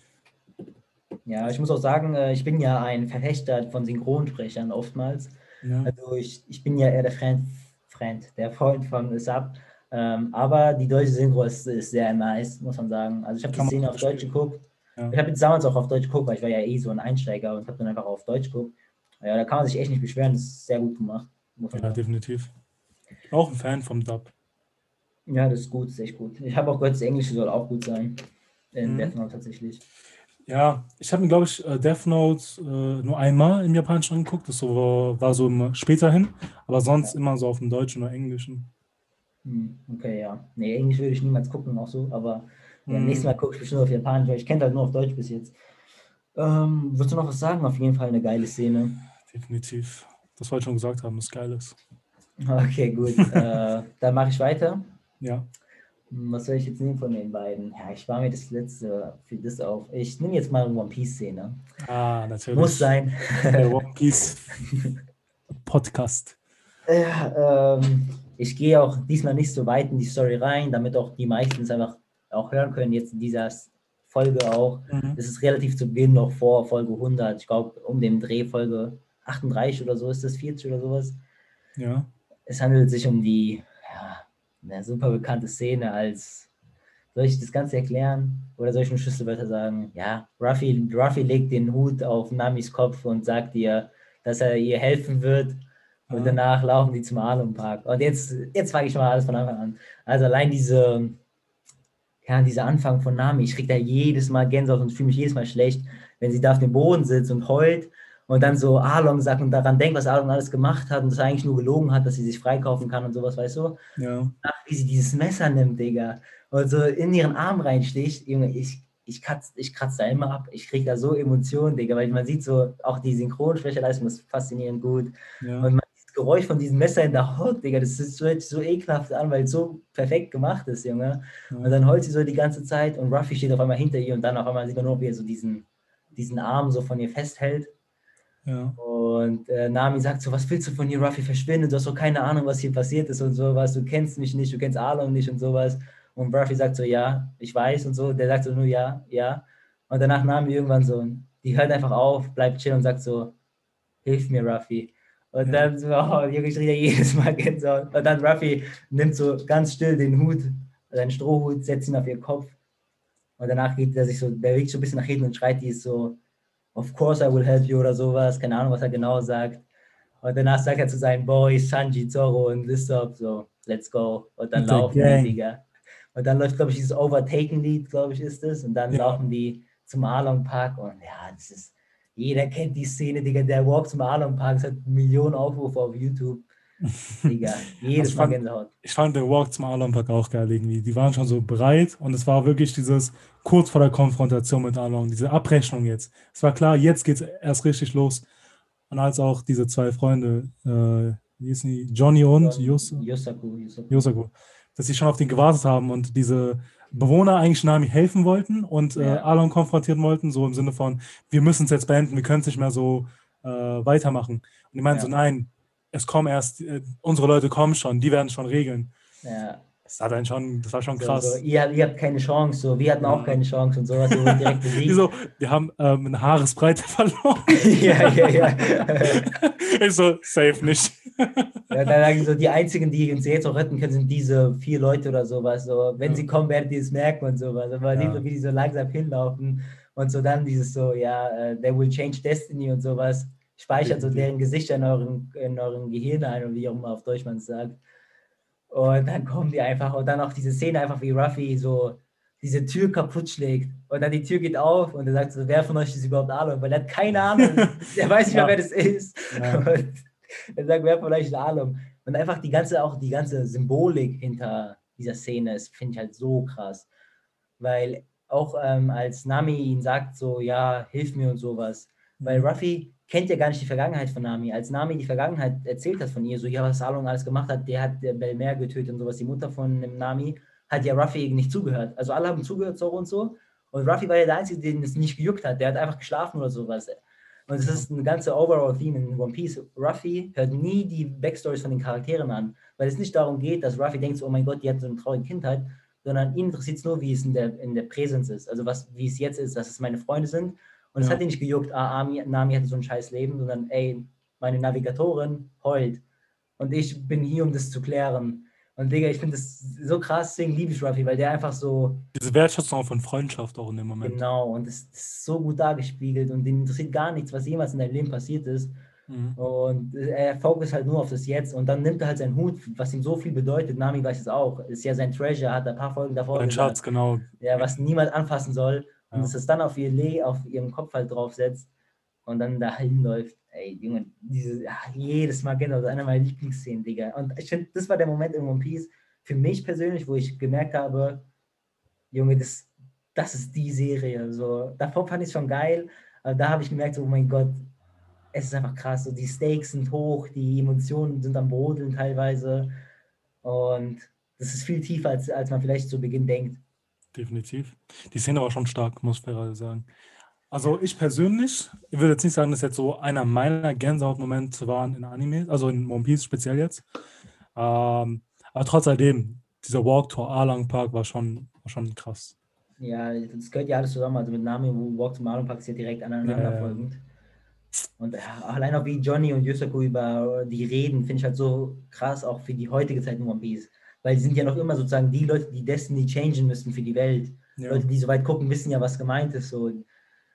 Ja, ich muss auch sagen, äh, ich bin ja ein Verfechter von Synchronsprechern oftmals. Ja. Also ich, ich bin ja eher der Freund, Freund der Freund von Sub. Ähm, aber die deutsche Synchro ist, ist, sehr nice, muss man sagen. Also ich habe die Szene auf Deutsch geguckt. Ja. Ich habe jetzt damals auch auf Deutsch geguckt, weil ich war ja eh so ein Einsteiger und habe dann einfach auf Deutsch geguckt. Ja, da kann man sich echt nicht beschweren, das ist sehr gut gemacht. ja, definitiv. Auch ein Fan vom Dub. Ja, das ist gut, das ist echt gut. Ich habe auch gehört, das Englische soll auch gut sein. In mhm. Death Note tatsächlich. Ja, ich habe mir, glaube ich, äh, Death Note äh, nur einmal im Japanischen angeguckt. Das so, war so später hin, aber sonst ja. immer so auf dem Deutschen oder Englischen. Hm, okay, ja. Nee, Englisch würde ich niemals gucken, auch so, aber ja, hm. nächstes Mal gucke ich bestimmt auf Japanisch, weil ich kenne halt nur auf Deutsch bis jetzt. Ähm, würdest du noch was sagen? Auf jeden Fall eine geile Szene. Definitiv. Das wollte ich schon gesagt haben, das geil ist. Okay, gut. äh, dann mache ich weiter. Ja. Was soll ich jetzt nehmen von den beiden? Ja, ich war mir das letzte für das auf. Ich nehme jetzt mal eine One Piece-Szene. Ah, natürlich. Muss sein. Der One Piece Podcast. Ja, ähm, ich gehe auch diesmal nicht so weit in die Story rein, damit auch die meisten es einfach auch hören können, jetzt in dieser Folge auch. Mhm. Das ist relativ zu Beginn noch vor Folge 100, ich glaube um den Dreh Folge 38 oder so ist das, 40 oder sowas. Ja. Es handelt sich um die, ja, eine super bekannte Szene, als Soll ich das Ganze erklären oder soll ich nur Schlüsselwörter sagen? Ja, Ruffy, Ruffy legt den Hut auf Namis Kopf und sagt ihr, dass er ihr helfen wird. Und ja. danach laufen die zum Alum Park. Und jetzt, jetzt fange ich mal alles von Anfang an. Also allein diese, ja, dieser Anfang von Nami, ich kriege da jedes Mal Gänsehaut und fühle mich jedes Mal schlecht, wenn sie da auf dem Boden sitzt und heult und dann so Along sagt und daran denkt, was Along alles gemacht hat und das eigentlich nur gelogen hat, dass sie sich freikaufen kann und sowas, weißt du? Ja. Ach, wie sie dieses Messer nimmt, Digga, und so in ihren Arm reinsticht, Junge, ich, ich kratze ich kratz da immer ab. Ich kriege da so Emotionen, Digga, weil man sieht so, auch die Synchronsprecherleistung ist faszinierend gut. Ja. Und man Geräusch von diesem Messer in der Haut, Digga, das ist so, so ekelhaft an, weil es so perfekt gemacht ist, Junge. Ja. Und dann heult sie so die ganze Zeit und Ruffy steht auf einmal hinter ihr und dann auf einmal sieht man nur, wie er so diesen, diesen Arm so von ihr festhält. Ja. Und äh, Nami sagt so, was willst du von hier, Ruffy, verschwinde, du hast doch keine Ahnung, was hier passiert ist und sowas, du kennst mich nicht, du kennst Arlong nicht und sowas. Und Ruffy sagt so, ja, ich weiß und so, der sagt so nur ja, ja. Und danach Nami irgendwann so, die hört einfach auf, bleibt chill und sagt so, hilf mir, Ruffy. Und ja. dann so, oh, Junge, ich jedes Mal Gänsehaut. Und dann Ruffy nimmt so ganz still den Hut, seinen Strohhut, setzt ihn auf ihren Kopf. Und danach geht er sich so, der wiegt so ein bisschen nach hinten und schreit die so, of course I will help you oder sowas. Keine Ahnung, was er genau sagt. Und danach sagt er zu seinen Boys, Sanji, Zoro und Lissop so, let's go. Und dann laufen die, Digga. Und dann läuft, glaube ich, dieses Overtaken-Lied, glaube ich, ist es. Und dann ja. laufen die zum Arlong Park. Und ja, das ist jeder kennt die Szene, Digga, der Walk zum Arlong Park, hat Millionen Aufrufe auf YouTube. Digga, jedes also Mal Gänsehaut. Ich fand den Walk zum Arlong Park auch geil irgendwie. Die waren schon so breit und es war wirklich dieses kurz vor der Konfrontation mit Arlong, diese Abrechnung jetzt. Es war klar, jetzt geht es erst richtig los. Und als auch diese zwei Freunde, äh, wie hießen die? Johnny und Yosaku, Yosaku. Yosaku. Dass sie schon auf den gewartet haben und diese Bewohner eigentlich Nami helfen wollten und äh, Alon konfrontieren wollten, so im Sinne von, wir müssen es jetzt beenden, wir können es nicht mehr so äh, weitermachen. Und die meinen ja. so, nein, es kommen erst, äh, unsere Leute kommen schon, die werden schon regeln. Ja. Das, hat einen schon, das war schon krass. So, ihr, ihr, habt keine Chance, so. wir hatten auch keine Chance und sowas. Wir, direkt so, wir haben ähm, eine Haaresbreite verloren. ja, ja, ja. ich so, safe nicht. ja, dann sagen so, die einzigen, die uns jetzt auch retten können, sind diese vier Leute oder sowas. So, wenn ja. sie kommen, werden die es merken und sowas. Aber ja. so, wie die so langsam hinlaufen und so dann dieses so, ja, uh, they will change destiny und sowas. Speichert so deren Gesichter in euren, in euren Gehirn ein und wie auch immer auf Deutsch man es sagt. Und dann kommen die einfach und dann auch diese Szene einfach wie Ruffy so diese Tür kaputt schlägt und dann die Tür geht auf und er sagt so, wer von euch ist überhaupt Alum? Weil er hat keine Ahnung, er weiß nicht ja. mehr, wer das ist. Ja. Und er sagt, wer von euch ist Alum? Und einfach die ganze, auch die ganze Symbolik hinter dieser Szene ist, finde ich halt so krass. Weil auch ähm, als Nami ihn sagt so, ja, hilf mir und sowas. Weil mhm. Ruffy kennt ja gar nicht die Vergangenheit von Nami. Als Nami die Vergangenheit erzählt hat von ihr, so ja, was Salon alles gemacht hat, der hat der Belmer getötet und sowas, die Mutter von dem Nami, hat ja Ruffy nicht zugehört. Also alle haben zugehört, Zoro und so. Und Ruffy war ja der Einzige, den es nicht gejuckt hat. Der hat einfach geschlafen oder sowas. Und das ist eine ganze Overall-Theme in One Piece. Ruffy hört nie die Backstories von den Charakteren an, weil es nicht darum geht, dass Ruffy denkt, oh mein Gott, die hat so eine traurige Kindheit, sondern ihn interessiert es nur, wie es in der, in der Präsenz ist. Also was, wie es jetzt ist, dass es meine Freunde sind und es hat ihn nicht gejuckt, ah, Ami, Nami hatte so ein scheiß Leben, sondern ey, meine Navigatorin heult. Und ich bin hier, um das zu klären. Und Digga, ich finde das so krass, deswegen liebe ich Ruffy, weil der einfach so. Diese Wertschätzung von Freundschaft auch in dem Moment. Genau, und es ist so gut dargespiegelt und den interessiert gar nichts, was jemals in deinem Leben passiert ist. Mhm. Und er fokussiert halt nur auf das Jetzt und dann nimmt er halt seinen Hut, was ihm so viel bedeutet. Nami weiß es auch. Ist ja sein Treasure, hat ein paar Folgen davor. Ein Schatz, genau. Ja, was niemand anfassen soll. Und dass es dann auf ihr Lee, auf ihren Kopf halt draufsetzt und dann dahin läuft. Ey, Junge, diese, ja, jedes Mal genau, das ist einer meiner Lieblingsszenen, Digga. Und ich finde, das war der Moment in One Piece für mich persönlich, wo ich gemerkt habe, Junge, das, das ist die Serie. So, davor fand ich es schon geil, aber da habe ich gemerkt, oh mein Gott, es ist einfach krass. So, die Stakes sind hoch, die Emotionen sind am Brodeln teilweise. Und das ist viel tiefer, als, als man vielleicht zu Beginn denkt definitiv. Die Szene war schon stark, muss ich gerade sagen. Also ich persönlich, ich würde jetzt nicht sagen, dass jetzt so einer meiner Gänsehautmomente waren in Anime, also in One Piece speziell jetzt. Ähm, aber trotz alledem, dieser Walk to Arlang Park war schon, war schon krass. Ja, das gehört ja alles zusammen. Also mit Nami Walk to Arlang Park ist ja direkt aneinanderfolgend. Ja, Und ja, allein auch wie Johnny und Yusaku über die reden, finde ich halt so krass, auch für die heutige Zeit in One Piece. Weil die sind ja noch immer sozusagen die Leute, die Destiny changen müssen für die Welt. Ja. Leute, die so weit gucken, wissen ja, was gemeint ist. So.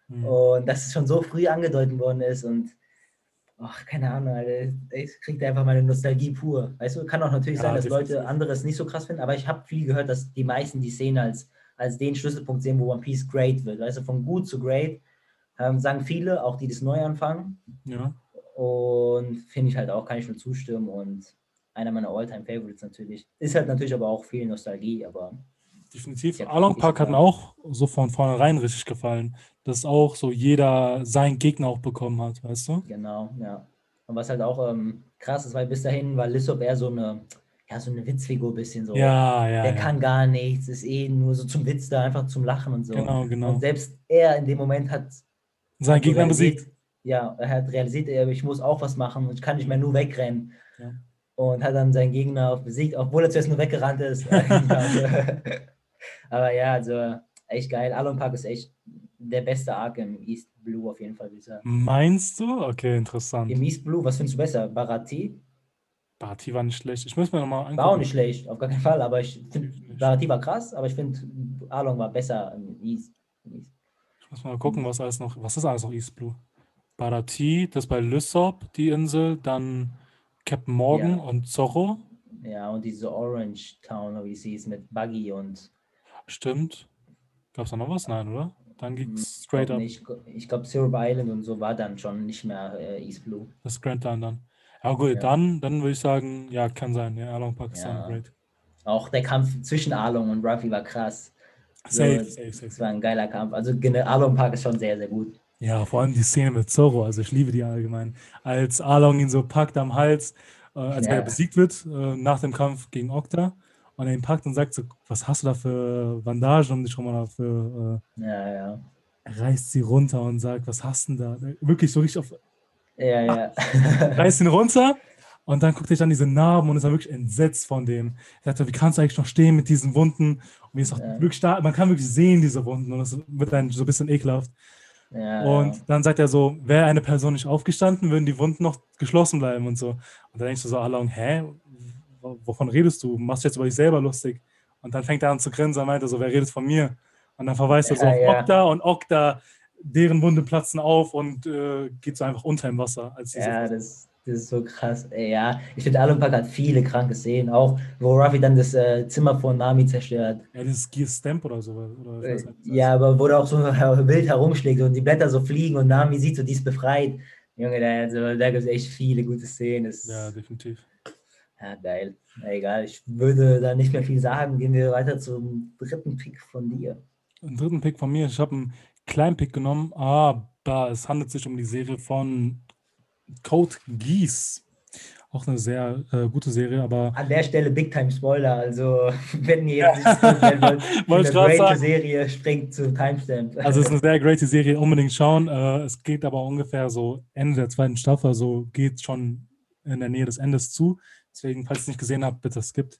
Mhm. Und dass es schon so früh angedeutet worden ist und ach, keine Ahnung, Alter, ich kriege einfach meine Nostalgie pur. Weißt du, kann auch natürlich Ja, sein, dass definitiv. Leute anderes nicht so krass finden, aber ich habe viel gehört, dass die meisten die Szene als, als den Schlüsselpunkt sehen, wo One Piece great wird. Weißt du, von gut zu great, ähm, sagen viele, auch die das neu anfangen. Ja. Und finde ich halt auch, kann ich nur zustimmen. Und einer meiner Alltime favorites natürlich. Ist halt natürlich aber auch viel Nostalgie, aber Definitiv. Ja, Along Park hat auch. mir auch so von vornherein richtig gefallen, dass auch so jeder seinen Gegner auch bekommen hat, weißt du? genau, ja. Und was halt auch ähm, krass ist, weil bis dahin war Lissop eher so eine, ja, so eine Witzfigur, bisschen so. Ja, ja. Der ja. kann gar nichts, ist eh nur so zum Witz da, einfach zum Lachen und so. Genau, genau. Und selbst er in dem Moment hat Seinen Gegner besiegt. Ja, er hat realisiert, er, ich muss auch was machen und ich kann nicht mehr nur wegrennen. Ja. Und hat dann seinen Gegner auch besiegt, obwohl er zuerst nur weggerannt ist. Aber ja, also echt geil. Alon Park ist echt der beste Arc im East Blue auf jeden Fall, würde. Meinst du? Okay, interessant. Im East Blue, was findest du besser? Barati? Barty war nicht schlecht. Ich muss mir nochmal angucken. War auch nicht schlecht, auf gar keinen Fall, aber ich finde. Barati war krass, aber ich finde, Alon war besser im East. Im East. Ich muss mal gucken, was alles noch. Was ist alles noch East Blue? Barati, das bei Lysop, die Insel, dann Captain Morgan Ja. und Zorro. Ja, und diese Orange Town, wie sie ist, mit Buggy und Stimmt. Gab es da noch was? Nein, oder? Dann ging Hm, es straight glaub up. nicht. Ich glaube, Syrup Island und so war dann schon nicht mehr äh, East Blue. Das Grand Line dann. Ja, gut, Ja. dann, dann würde ich sagen, ja, kann sein. Ja, Along Park ist Ja. dann great. Auch der Kampf zwischen Along und Ruffy war krass. So, Safe, es- safe, Es safe. war ein geiler Kampf. Also Along Park ist schon sehr, sehr gut. Ja, vor allem die Szene mit Zorro, also ich liebe die allgemein. Als Along ihn so packt am Hals, äh, als Ja. er besiegt wird äh, nach dem Kampf gegen Okta und er ihn packt und sagt so, was hast du da für Bandagen um dich rum oder für, Ja, ja. äh, er reißt sie runter und sagt, was hast du denn da? Wirklich so richtig auf, Ja, ja. reißt ihn runter und dann guckt er sich an diese Narben und ist dann wirklich entsetzt von dem. Er sagt so, wie kannst du eigentlich noch stehen mit diesen Wunden? Und wie ist auch Ja. wirklich da, man kann wirklich sehen, diese Wunden und das wird dann so ein bisschen ekelhaft. Ja, Und dann sagt er so, wäre eine Person nicht aufgestanden, würden die Wunden noch geschlossen bleiben und so. Und dann denkst du so, Along, hä? Wovon redest du? Machst du jetzt über dich selber lustig? Und dann fängt er an zu grinsen und meint er so, wer redet von mir? Und dann verweist er so auf. Okta und Okta, deren Wunde platzen auf und äh, geht so einfach unter im Wasser. Ja, das, das ist so krass. Ey, ja, ich finde, Along Park hat viele kranke Szenen. Auch, wo Ruffy dann das äh, Zimmer von Nami zerstört. ja, dieses Gear Stamp oder so. Oder das Ja, aber wo der auch so wild herumschlägt und die Blätter so fliegen und Nami sieht so, die ist befreit. Junge, da, also, da gibt es echt viele gute Szenen. Das. Ja, definitiv. ja, geil. Na, egal, ich würde da nicht mehr viel sagen. Gehen wir weiter zum dritten Pick von dir. Einen dritten Pick von mir. Ich habe einen kleinen Pick genommen, aber es handelt sich um die Serie von Code Geass. Auch eine sehr äh, gute Serie, aber An der Stelle Big Time Spoiler. Also, wenn ihr jetzt nicht wollt, eine great sagen. Serie springt zu Timestamp. also es ist eine sehr great Serie, unbedingt schauen. Äh, es geht aber ungefähr so Ende der zweiten Staffel, also geht schon in der Nähe des Endes zu. Deswegen, falls ihr es nicht gesehen habt, bitte skippt.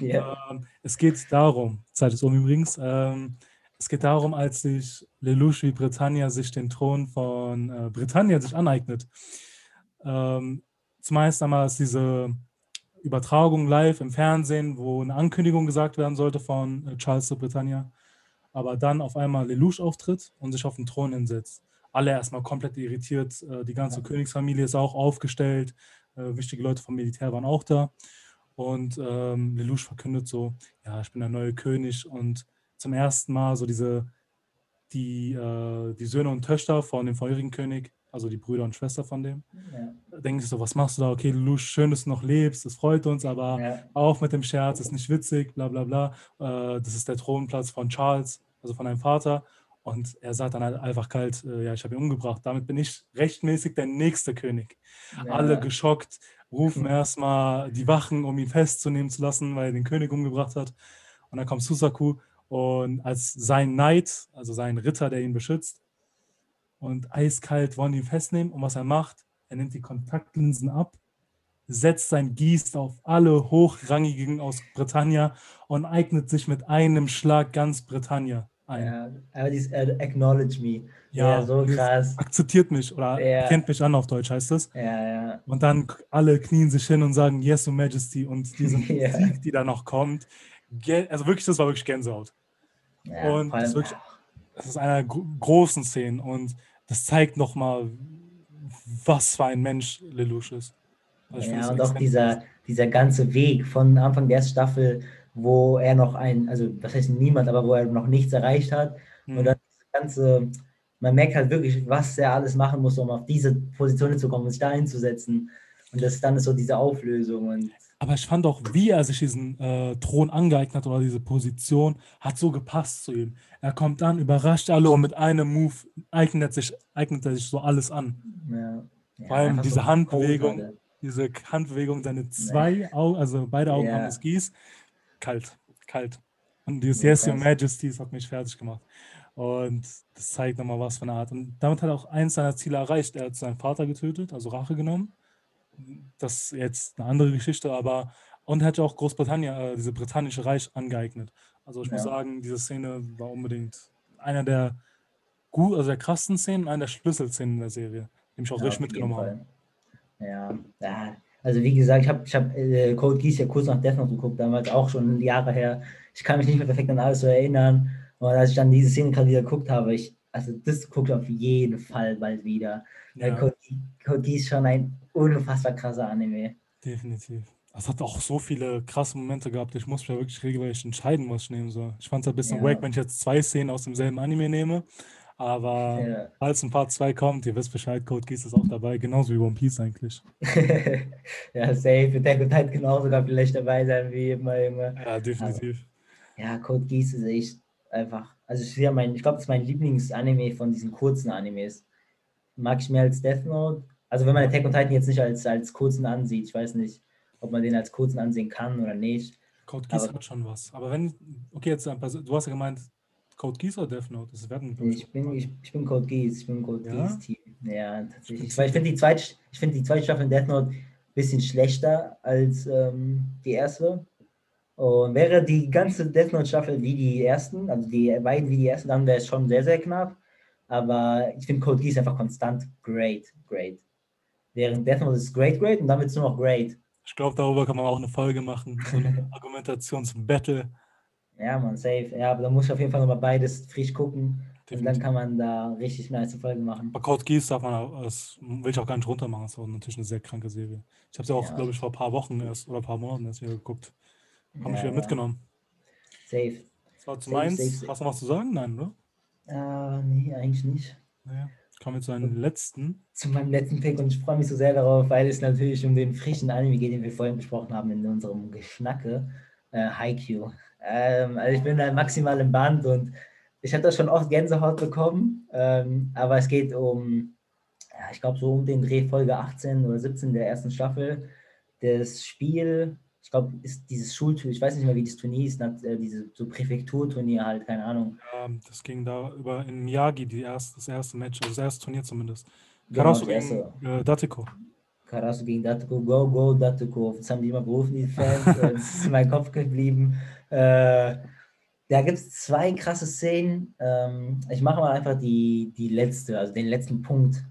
ja. Ähm, es geht darum, Zeit ist um übrigens, ähm, es geht darum, als sich Lelouch wie Britannia sich den Thron von äh, Britannia sich aneignet. Ähm, zumeist einmal ist diese Übertragung live im Fernsehen, wo eine Ankündigung gesagt werden sollte von äh, Charles zu Britannia, aber dann auf einmal Lelouch auftritt und sich auf den Thron hinsetzt. Alle erstmal komplett irritiert, äh, die ganze Ja. Königsfamilie ist auch aufgestellt, äh, wichtige Leute vom Militär waren auch da. Und ähm, Lelouch verkündet so, ja, ich bin der neue König und zum ersten Mal so diese, die, äh, die Söhne und Töchter von dem vorherigen König, also die Brüder und Schwester von dem, Ja. da denken sich so, was machst du da? Okay, Lelouch, schön, dass du noch lebst, das freut uns, aber Ja. auf mit dem Scherz, ist nicht witzig, bla bla bla. Äh, das ist der Thronplatz von Charles, also von deinem Vater. Und er sagt dann halt einfach kalt, äh, ja, ich habe ihn umgebracht. Damit bin ich rechtmäßig der nächste König. Alle Ja. geschockt, rufen erstmal die Wachen, um ihn festzunehmen zu lassen, weil er den König umgebracht hat. Und dann kommt Susaku und als sein Knight, also sein Ritter, der ihn beschützt, und eiskalt wollen ihn festnehmen. Und was er macht, er nimmt die Kontaktlinsen ab, setzt sein Gießt auf alle Hochrangigen aus Britannia und eignet sich mit einem Schlag ganz Britannia. ein. Ja, aber dieses äh, Acknowledge Me. Ja, Ja, so krass. Akzeptiert mich oder Ja. kennt mich an auf Deutsch heißt das. Ja, ja. Und dann alle knien sich hin und sagen Yes, Your Majesty und diese. Musik, die da noch kommt. Also wirklich, das war wirklich Gänsehaut. ja Und das allem, wirklich- Das ist einer der großen Szenen und das zeigt nochmal, was für ein Mensch Lelouch ist. Also ja, und auch dieser, dieser ganze Weg von Anfang der ersten Staffel, wo er noch ein, also was heißt niemand, aber wo er noch nichts erreicht hat. Hm. Und dann das ganze, man merkt halt wirklich, was er alles machen muss, um auf diese Position zu kommen, sich da hinzusetzen. Und das dann ist so diese Auflösung. Und Aber ich fand auch, wie er sich diesen äh, Thron angeeignet hat oder diese Position, hat so gepasst zu ihm. Er kommt an, überrascht alle und mit einem Move eignet, sich, eignet er sich so alles an. ja, Vor allem diese so Handbewegung. Code, Diese Handbewegung, seine zwei Augen, also beide Augen Ja. haben es Gieß. Kalt, kalt. Und dieses Ja, Yes, Your das hat mich fertig gemacht. Und das zeigt nochmal was für eine Art. Und damit hat er auch eins seiner Ziele erreicht. Er hat seinen Vater getötet, also Rache genommen. Das ist jetzt eine andere Geschichte, aber und hat ja auch Großbritannien, äh, diese britannische Reich angeeignet. Also ich muss Ja. sagen, diese Szene war unbedingt einer der gut, also der krassen Szenen, einer der Schlüsselszenen der Serie, die mich auch Ja, richtig mitgenommen haben. Ja, ja, also wie gesagt, ich habe ich hab, äh, Code Geass ja kurz nach Death Note geguckt, damals auch schon Jahre her. Ich kann mich nicht mehr perfekt an alles so erinnern. Und als ich dann diese Szene gerade wieder geguckt habe, ich, also das guckt auf jeden Fall bald wieder. Ja. Code, Code Geass ist schon ein unfassbar krasser Anime. Definitiv. Es hat auch so viele krasse Momente gehabt. Ich muss mich ja wirklich regelmäßig entscheiden, was ich nehmen soll. Ich fand es ein bisschen Ja. wack, wenn ich jetzt zwei Szenen aus demselben Anime nehme. Aber Ja. falls ein Part 2 kommt, ihr wisst Bescheid, Code Geass ist auch dabei, genauso wie One Piece eigentlich. ja, safe. Wird der halt genauso vielleicht dabei sein wie immer, Junge. Ja, definitiv. Ja, Code Geass ist echt einfach. Also ich, ja mein, ich glaube, das ist mein Lieblingsanime von diesen kurzen Animes. Mag ich mehr als Death Note. Also wenn man Attack on Titan jetzt nicht als, als kurzen ansieht, ich weiß nicht, ob man den als kurzen ansehen kann oder nicht. Code Geass hat schon was. Aber wenn, okay, jetzt du hast ja gemeint, Code Geass oder Death Note? Das werden, Ich bin, ich, ich bin Code Geass, ich bin Code Ja? Geass Team. Ja, tatsächlich. Weil ich finde die zweite, ich finde die zweite Staffel in Death Note ein bisschen schlechter als ähm, die erste. Und wäre die ganze Death Note Staffel wie die ersten, also die beiden wie die ersten, dann wäre es schon sehr, sehr knapp. Aber ich finde Code Geass einfach konstant great, great. Während Death Note ist great, great und dann wird es nur noch great. Ich glaube, darüber kann man auch eine Folge machen. So eine Argumentationsbattle. Ja, man, safe. Ja, aber da muss ich auf jeden Fall nochmal beides frisch gucken. Und dann Definitiv. kann man da richtig nice Folgen machen. Aber Code Geass darf man, auch- das will ich auch gar nicht runter machen. Das ist auch natürlich eine sehr kranke Serie. Ich habe sie auch, Ja. glaube ich, vor ein paar Wochen erst oder ein paar Monaten erst wieder geguckt. Habe mich Ja, wieder ja. mitgenommen. Safe. Das war zu Safe, meins. safe, safe. Hast du noch was zu sagen? Nein, oder? Ah, nee, eigentlich nicht. Naja. Kommen wir zu einem letzten. Zu meinem letzten Pick und ich freue mich so sehr darauf, weil es natürlich um den frischen Anime geht, den wir vorhin besprochen haben in unserem Geschnacke. Äh, Haikyuu. Ähm, also ich bin da maximal im Band und ich habe da schon oft Gänsehaut bekommen, ähm, aber es geht um, ja, ich glaube so um den Dreh Folge 18 oder 17 der ersten Staffel. Das Spiel, ich glaube, ist dieses Schulturnier, ich weiß nicht mehr, wie das Turnier ist, äh, diese so Präfekturturnier halt, keine Ahnung. Ähm, das ging da über in Miyagi, die erst, das erste Match, also das erste Turnier zumindest. Genau, Karasu das gegen äh, Dateko. Karasu gegen Datuko, go, go, Datuko. Das haben die immer gerufen, die Fans. äh, Das ist in meinem Kopf geblieben. Äh, da gibt es zwei krasse Szenen. Ähm, ich mache mal einfach die, die letzte, also den letzten Punkt,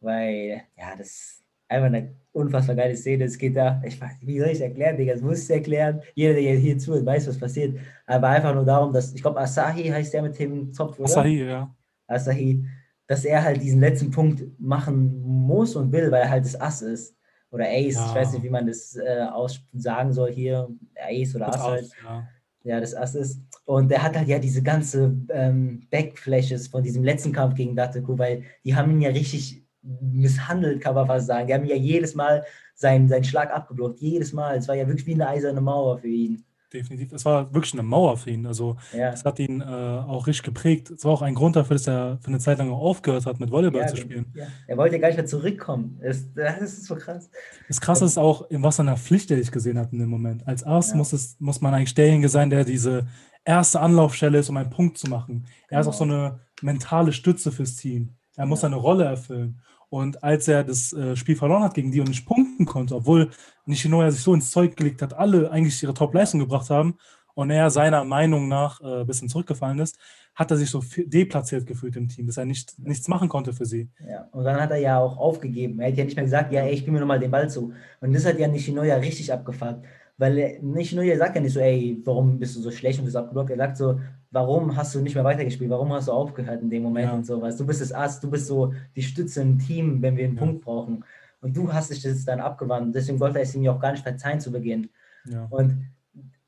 weil, ja, das einfach eine unfassbar geile Szene. Es geht da, ich weiß, wie soll ich es erklären, Digga? Das muss ich erklären. Jeder, der hier zuhört, weiß, was passiert. Aber einfach nur darum, dass, ich glaube, Asahi heißt der mit dem Zopf, oder? Asahi, ja. Asahi, dass er halt diesen letzten Punkt machen muss und will, weil er halt das Ass ist. Oder Ace, Ja. ich weiß nicht, wie man das äh, aus sagen soll hier. Ace oder Ass halt. Ja. Ja, das Ass ist. Und der hat halt ja diese ganze ähm, Backflashes von diesem letzten Kampf gegen Dateku, weil die haben ihn ja richtig misshandelt, kann man fast sagen. Die haben ja jedes Mal seinen, seinen Schlag abgeblockt. Jedes Mal. Es war ja wirklich wie eine eiserne Mauer für ihn. Definitiv. Es war wirklich eine Mauer für ihn. Also Ja. es hat ihn äh, auch richtig geprägt. Es war auch ein Grund dafür, dass er für eine Zeit lang auch aufgehört hat, mit Volleyball Ja, zu spielen. ja. Er wollte ja gar nicht mehr zurückkommen. Das, das ist so krass. Das Krasse ist auch, in was einer Pflicht er dich gesehen hat in dem Moment. Als Arzt muss, es, muss man eigentlich derjenige sein, der diese erste Anlaufstelle ist, um einen Punkt zu machen. Er ist auch so Genau. eine mentale Stütze fürs Team. Er muss seine Rolle erfüllen. Und als er das äh, Spiel verloren hat gegen die und nicht punkten konnte, obwohl Nishinoya sich so ins Zeug gelegt hat, alle eigentlich ihre Top-Leistung gebracht haben, und er seiner Meinung nach äh, ein bisschen zurückgefallen ist, hat er sich so deplatziert gefühlt im Team, dass er nicht, nichts machen konnte für sie. Ja, und dann hat er ja auch aufgegeben. Er hat ja nicht mehr gesagt, ja, ey, ich gebe mir nochmal den Ball zu. Und das hat ja Nishinoya richtig abgefuckt. Weil Nishinoya sagt ja nicht so, ey, warum bist du so schlecht und bist abgeblockt? Er sagt so, warum hast du nicht mehr weitergespielt? Warum hast du aufgehört in dem Moment ja. und sowas? Du bist das Ass, du bist so die Stütze im Team, wenn wir einen ja. Punkt brauchen. Und du hast dich das dann abgewandt. Deswegen wollte er es ihm ja auch gar nicht verzeihen zu Beginn. Ja. Und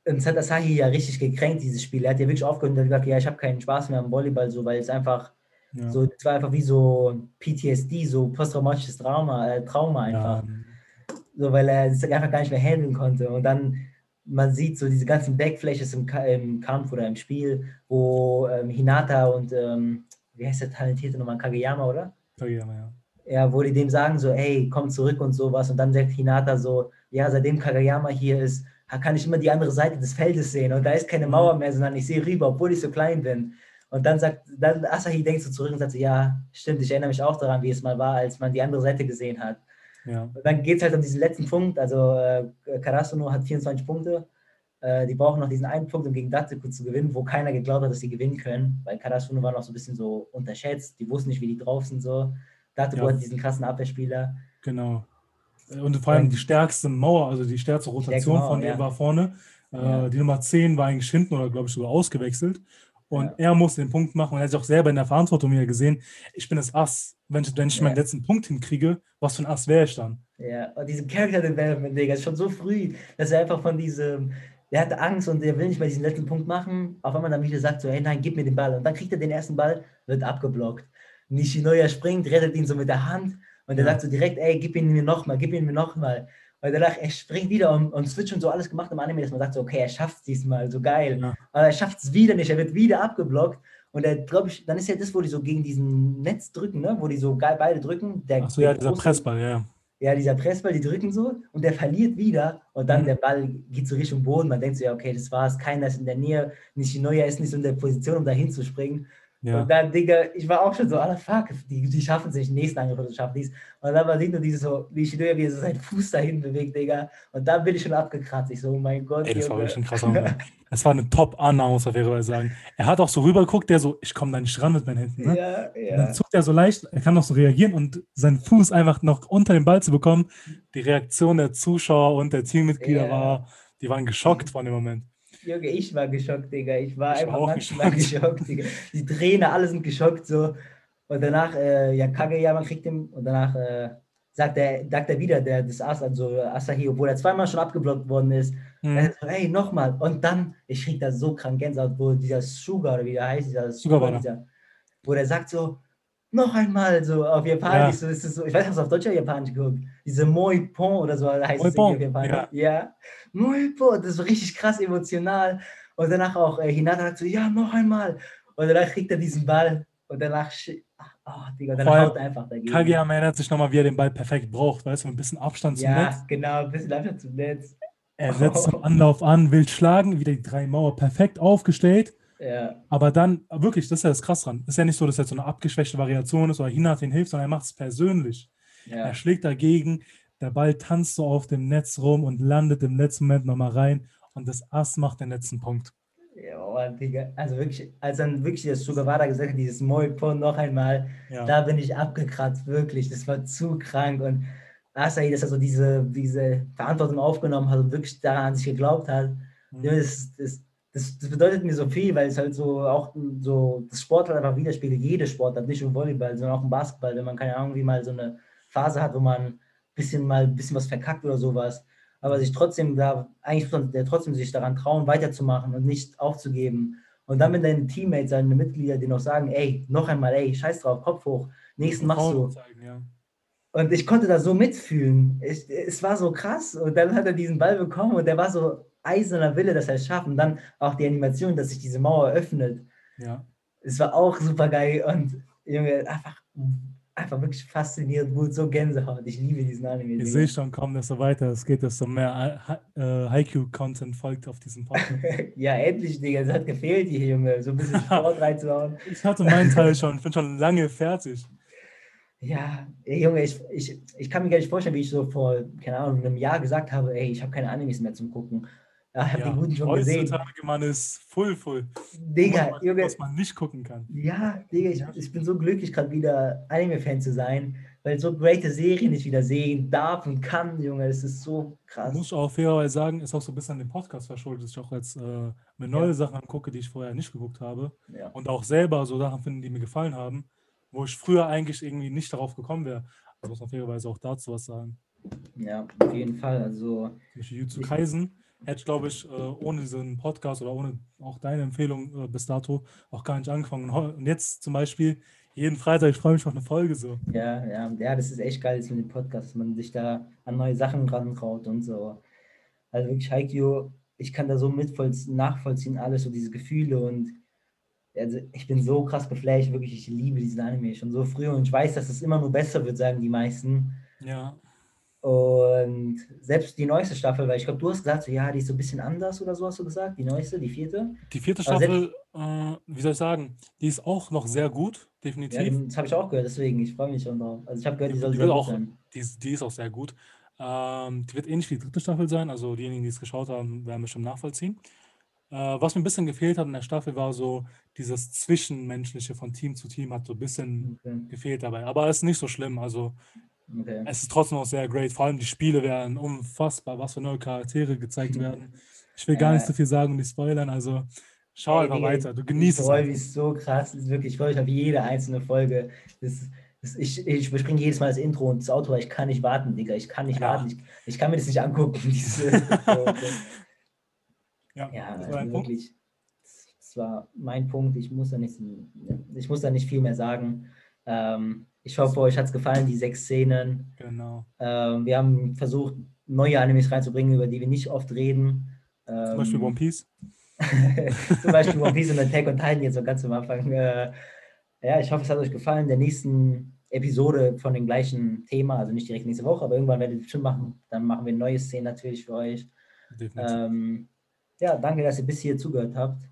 uns hat Asahi ja richtig gekränkt, dieses Spiel. Er hat ja wirklich aufgehört und hat gesagt, ja, ich habe keinen Spaß mehr am Volleyball, so, weil es einfach so, es war einfach wie so PTSD, so posttraumatisches Trauma, äh, Trauma einfach. So, weil er es einfach gar nicht mehr handeln konnte. Und dann, man sieht so diese ganzen Backflashes im, im Kampf oder im Spiel, wo ähm, Hinata und, ähm, wie heißt der talentierte nochmal, Kageyama, oder? Kageyama, ja. Ja, wo die dem sagen so, ey, komm zurück und sowas. Und dann sagt Hinata so, ja, seitdem Kageyama hier ist, kann ich immer die andere Seite des Feldes sehen und da ist keine Mauer mehr, sondern ich sehe rüber, obwohl ich so klein bin. Und dann sagt, dann Asahi denkt so zurück und sagt so, ja, stimmt, ich erinnere mich auch daran, wie es mal war, als man die andere Seite gesehen hat. Ja. Dann geht es halt um diesen letzten Punkt, also äh, Karasuno hat 24 Punkte, äh, die brauchen noch diesen einen Punkt, um gegen Dateku zu gewinnen, wo keiner geglaubt hat, dass sie gewinnen können, weil Karasuno war noch so ein bisschen so unterschätzt, die wussten nicht, wie die drauf sind, so. Dateku ja. hat diesen krassen Abwehrspieler. Genau. Und vor allem die stärkste Mauer, also die stärkste Rotation Mauer, von dem ja. war vorne. Äh. Die Nummer 10 war eigentlich hinten oder glaube ich sogar ausgewechselt. Und ja. er musste den Punkt machen und er hat sich auch selber in der Verantwortung wieder gesehen, ich bin das Ass. Wenn ich, wenn ich meinen letzten Punkt hinkriege, was für ein Ass wäre ich dann? Ja, und diese Character Development, Digga, ist schon so früh, dass er einfach von diesem, der hat Angst und der will nicht mehr diesen letzten Punkt machen, auf einmal dann wieder sagt so, hey nein, gib mir den Ball. Und dann kriegt er den ersten Ball, wird abgeblockt. Nishinoya springt, rettet ihn so mit der Hand und er ja. sagt so direkt, ey, gib ihn mir nochmal, gib ihn mir nochmal. Und danach, er springt wieder und, und Switch und so alles gemacht im Anime, dass man sagt so, okay, er schafft es diesmal, so geil. Ja. Aber er schafft es wieder nicht, er wird wieder abgeblockt. Und er, glaube ich, dann ist ja das, wo die so gegen diesen Netz drücken, ne? wo die so geil beide drücken. Der, Ach so, ja, dieser Pressball, ja. Ja, dieser Pressball, die drücken so und der verliert wieder und dann mhm. der Ball geht so Richtung Boden. Man denkt so, ja, okay, das war's, keiner ist in der Nähe, Nishinoya ist nicht so in der Position, um da hinzuspringen. Ja. Und dann, Digga, ich war auch schon so, ah, fuck, die, die schaffen es nicht, nächsten Angriff zu schaffen dies. Und dann war nur dieses so, wie ich wie er so seinen Fuß dahin bewegt, Digga. Und dann bin ich schon abgekratzt. Ich so, oh mein Gott. Ey, das war wirklich ein krasser Moment. Das war eine Top-Annahme, muss man sagen. Er hat auch so rübergeguckt, der so, ich komme da nicht ran mit meinen Händen. Ne? Ja, ja. Und dann zuckt er so leicht, er kann noch so reagieren und seinen Fuß einfach noch unter den Ball zu bekommen. Die Reaktion der Zuschauer und der Teammitglieder ja. war, die waren geschockt von dem Moment. Junge, ich war geschockt, Digga. Ich war ich einfach war maximal geschockt. geschockt, Digga. Die Trainer, alle sind geschockt so. Und danach, äh, ja, Kageyama kriegt ihn und danach äh, sagt, er, sagt er wieder, der, das As, also Asahi, obwohl er zweimal schon abgeblockt worden ist. Er sagt, hey, nochmal. Und dann, ich krieg da so krank Gänsehaut, wo dieser Sugar, oder wie der heißt, dieser Sugar, dieser, wo der sagt so, noch einmal so auf Japanisch, ja. so ist es so, ich weiß nicht, was auf Deutsch oder Japanisch geguckt, diese Moi Pon oder so heißt Moi es auf Japanisch. Ja. ja. Moi Pon, das ist richtig krass emotional. Und danach auch äh, Hinata sagt so, ja, noch einmal. Und danach kriegt er diesen Ball und danach, oh, Digga, dann haut er einfach dagegen. Kageyama erinnert sich nochmal, wie er den Ball perfekt braucht, weißt du, ein bisschen Abstand zum ja, Netz. Ja, genau, ein bisschen Abstand zum Netz. Er setzt oh. zum Anlauf an, will schlagen, wieder die drei Mauer perfekt aufgestellt ja. Aber dann, wirklich, das ist ja das Krass dran. Ist ja nicht so, dass jetzt so eine abgeschwächte Variation ist oder Hinat ihn hilft, sondern er macht es persönlich. Ja. Er schlägt dagegen, der Ball tanzt so auf dem Netz rum und landet im letzten Moment nochmal rein und das Ass macht den letzten Punkt. Ja, Digga. Also wirklich, als dann wirklich das Sugawara gesagt hat, dieses Moipon noch einmal, ja. da bin ich abgekratzt, wirklich. Das war zu krank und Asahi, dass er so diese, diese Verantwortung aufgenommen hat und wirklich daran an sich geglaubt hat, mhm. das, das, das, das, bedeutet mir so viel, weil es halt so auch so das Sport halt einfach widerspiegelt, jede Sportart, nicht nur Volleyball, sondern auch im Basketball, wenn man keine Ahnung, wie mal so eine Phase hat, wo man ein bisschen mal ein bisschen was verkackt oder sowas, aber sich trotzdem da, eigentlich muss der trotzdem sich daran trauen, weiterzumachen und nicht aufzugeben. Und dann, wenn deine Teammates, deine Mitglieder dir noch sagen, ey, noch einmal, ey, scheiß drauf, Kopf hoch, nächsten machst du. Zeigen, ja. Und ich konnte da so mitfühlen. Ich, es war so krass. Und dann hat er diesen Ball bekommen und der war so eiserner Wille, dass er es schafft. Und dann auch die Animation, dass sich diese Mauer öffnet. Ja. Es war auch super geil und Junge, einfach, einfach wirklich faszinierend gut, so Gänsehaut. Ich liebe diesen Anime. Ich sehe schon, kaum desto weiter es geht, desto mehr äh, Haiku-Content folgt auf diesem Podcast. ja, endlich, Digga, es hat gefehlt hier, Junge, so ein bisschen Sport reinzuhauen. ich hatte meinen Teil schon, ich bin schon lange fertig. Ja, ey, Junge, ich, ich, ich kann mir gar nicht vorstellen, wie ich so vor, keine Ahnung, einem Jahr gesagt habe, ey, ich habe keine Animes mehr zum Gucken. Ja, hab ja, die guten schon gesehen. Heutzutage, man ist full, full. Digga, man, Junge. Was man nicht gucken kann. Ja, Digga, ich, ich bin so glücklich, gerade wieder Anime-Fan zu sein, weil so great Serien ich wieder sehen darf und kann, Junge. Es ist so krass. Muss auch fairerweise sagen, ist auch so ein bisschen an dem Podcast verschuldet, dass ich auch jetzt äh, mir neue ja. Sachen angucke, die ich vorher nicht geguckt habe. Ja. Und auch selber so Sachen finde, die mir gefallen haben, wo ich früher eigentlich irgendwie nicht darauf gekommen wäre. Also muss man fairerweise auch dazu was sagen. Ja, auf jeden Fall. Also. Jutsu Kaisen hätte ich, glaube ich, äh, ohne diesen Podcast oder ohne auch deine Empfehlung äh, bis dato auch gar nicht angefangen. Und jetzt zum Beispiel jeden Freitag, ich freue mich auf eine Folge so. Ja, ja, ja, das ist echt geil mit dem Podcast, dass man sich da an neue Sachen rantraut und so. Also wirklich, Haikyuu, ich kann da so mit nachvollziehen, alles so diese Gefühle und also ich bin so krass geflasht, wirklich, ich liebe diesen Anime schon so früh und ich weiß, dass es immer nur besser wird, sagen die meisten. Ja. Und selbst die neueste Staffel, weil ich glaube, du hast gesagt, so, ja, die ist so ein bisschen anders oder so, hast du gesagt, die neueste, die vierte. Die vierte Staffel, äh, wie soll ich sagen, die ist auch noch sehr gut, definitiv. Ja, das habe ich auch gehört, deswegen, ich freue mich schon drauf. Also ich habe gehört, die, die soll sehr auch, gut sein. Die, die, ist auch sehr gut. Ähm, die wird ähnlich wie die dritte Staffel sein, also diejenigen, die es geschaut haben, werden bestimmt nachvollziehen. Äh, was mir ein bisschen gefehlt hat in der Staffel, war so dieses Zwischenmenschliche von Team zu Team hat so ein bisschen okay. gefehlt dabei. Aber es ist nicht so schlimm. Also Okay. Es ist trotzdem auch sehr great. Vor allem die Spiele werden unfassbar, was für neue Charaktere gezeigt werden. Ich will gar nicht so viel sagen und die spoilern, also schau einfach weiter. Du genießt es. Ich freue mich so krass. Ist wirklich, ich freue mich auf jede einzelne Folge. Das, das, ich, ich überspringe jedes Mal das Intro und das Auto, weil ich kann nicht warten, Digga. Ich kann nicht ja. warten. Ich, ich, kann mir das nicht angucken. Diese, ja, ja das war also wirklich. Das war mein Punkt. Ich muss da nicht, ich muss da nicht viel mehr sagen. Ähm, ich hoffe, euch hat es gefallen, die sechs Szenen. Genau. Ähm, wir haben versucht, neue Animes reinzubringen, über die wir nicht oft reden. Ähm, zum Beispiel One Piece. zum Beispiel One Piece und Attack on Titan jetzt so ganz am Anfang. Äh, ja, ich hoffe, es hat euch gefallen. In der nächsten Episode von dem gleichen Thema, also nicht direkt nächste Woche, aber irgendwann werden wir bestimmt machen. Dann machen wir neue Szenen natürlich für euch. Ähm, ja, danke, dass ihr bis hier zugehört habt.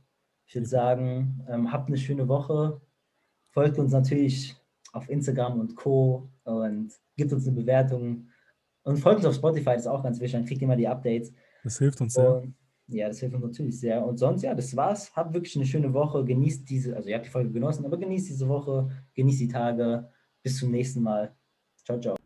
Ich würde sagen, ähm, habt eine schöne Woche. Folgt uns natürlich auf Instagram und Co. und gibt uns eine Bewertung und folgt uns auf Spotify, das ist auch ganz wichtig, dann kriegt ihr immer die Updates. Das hilft uns sehr. Und, ja, das hilft uns natürlich sehr. Und sonst, ja, das war's. Habt wirklich eine schöne Woche. Genießt diese, also ihr habt die Folge genossen, aber genießt diese Woche, genießt die Tage. Bis zum nächsten Mal. Ciao, ciao.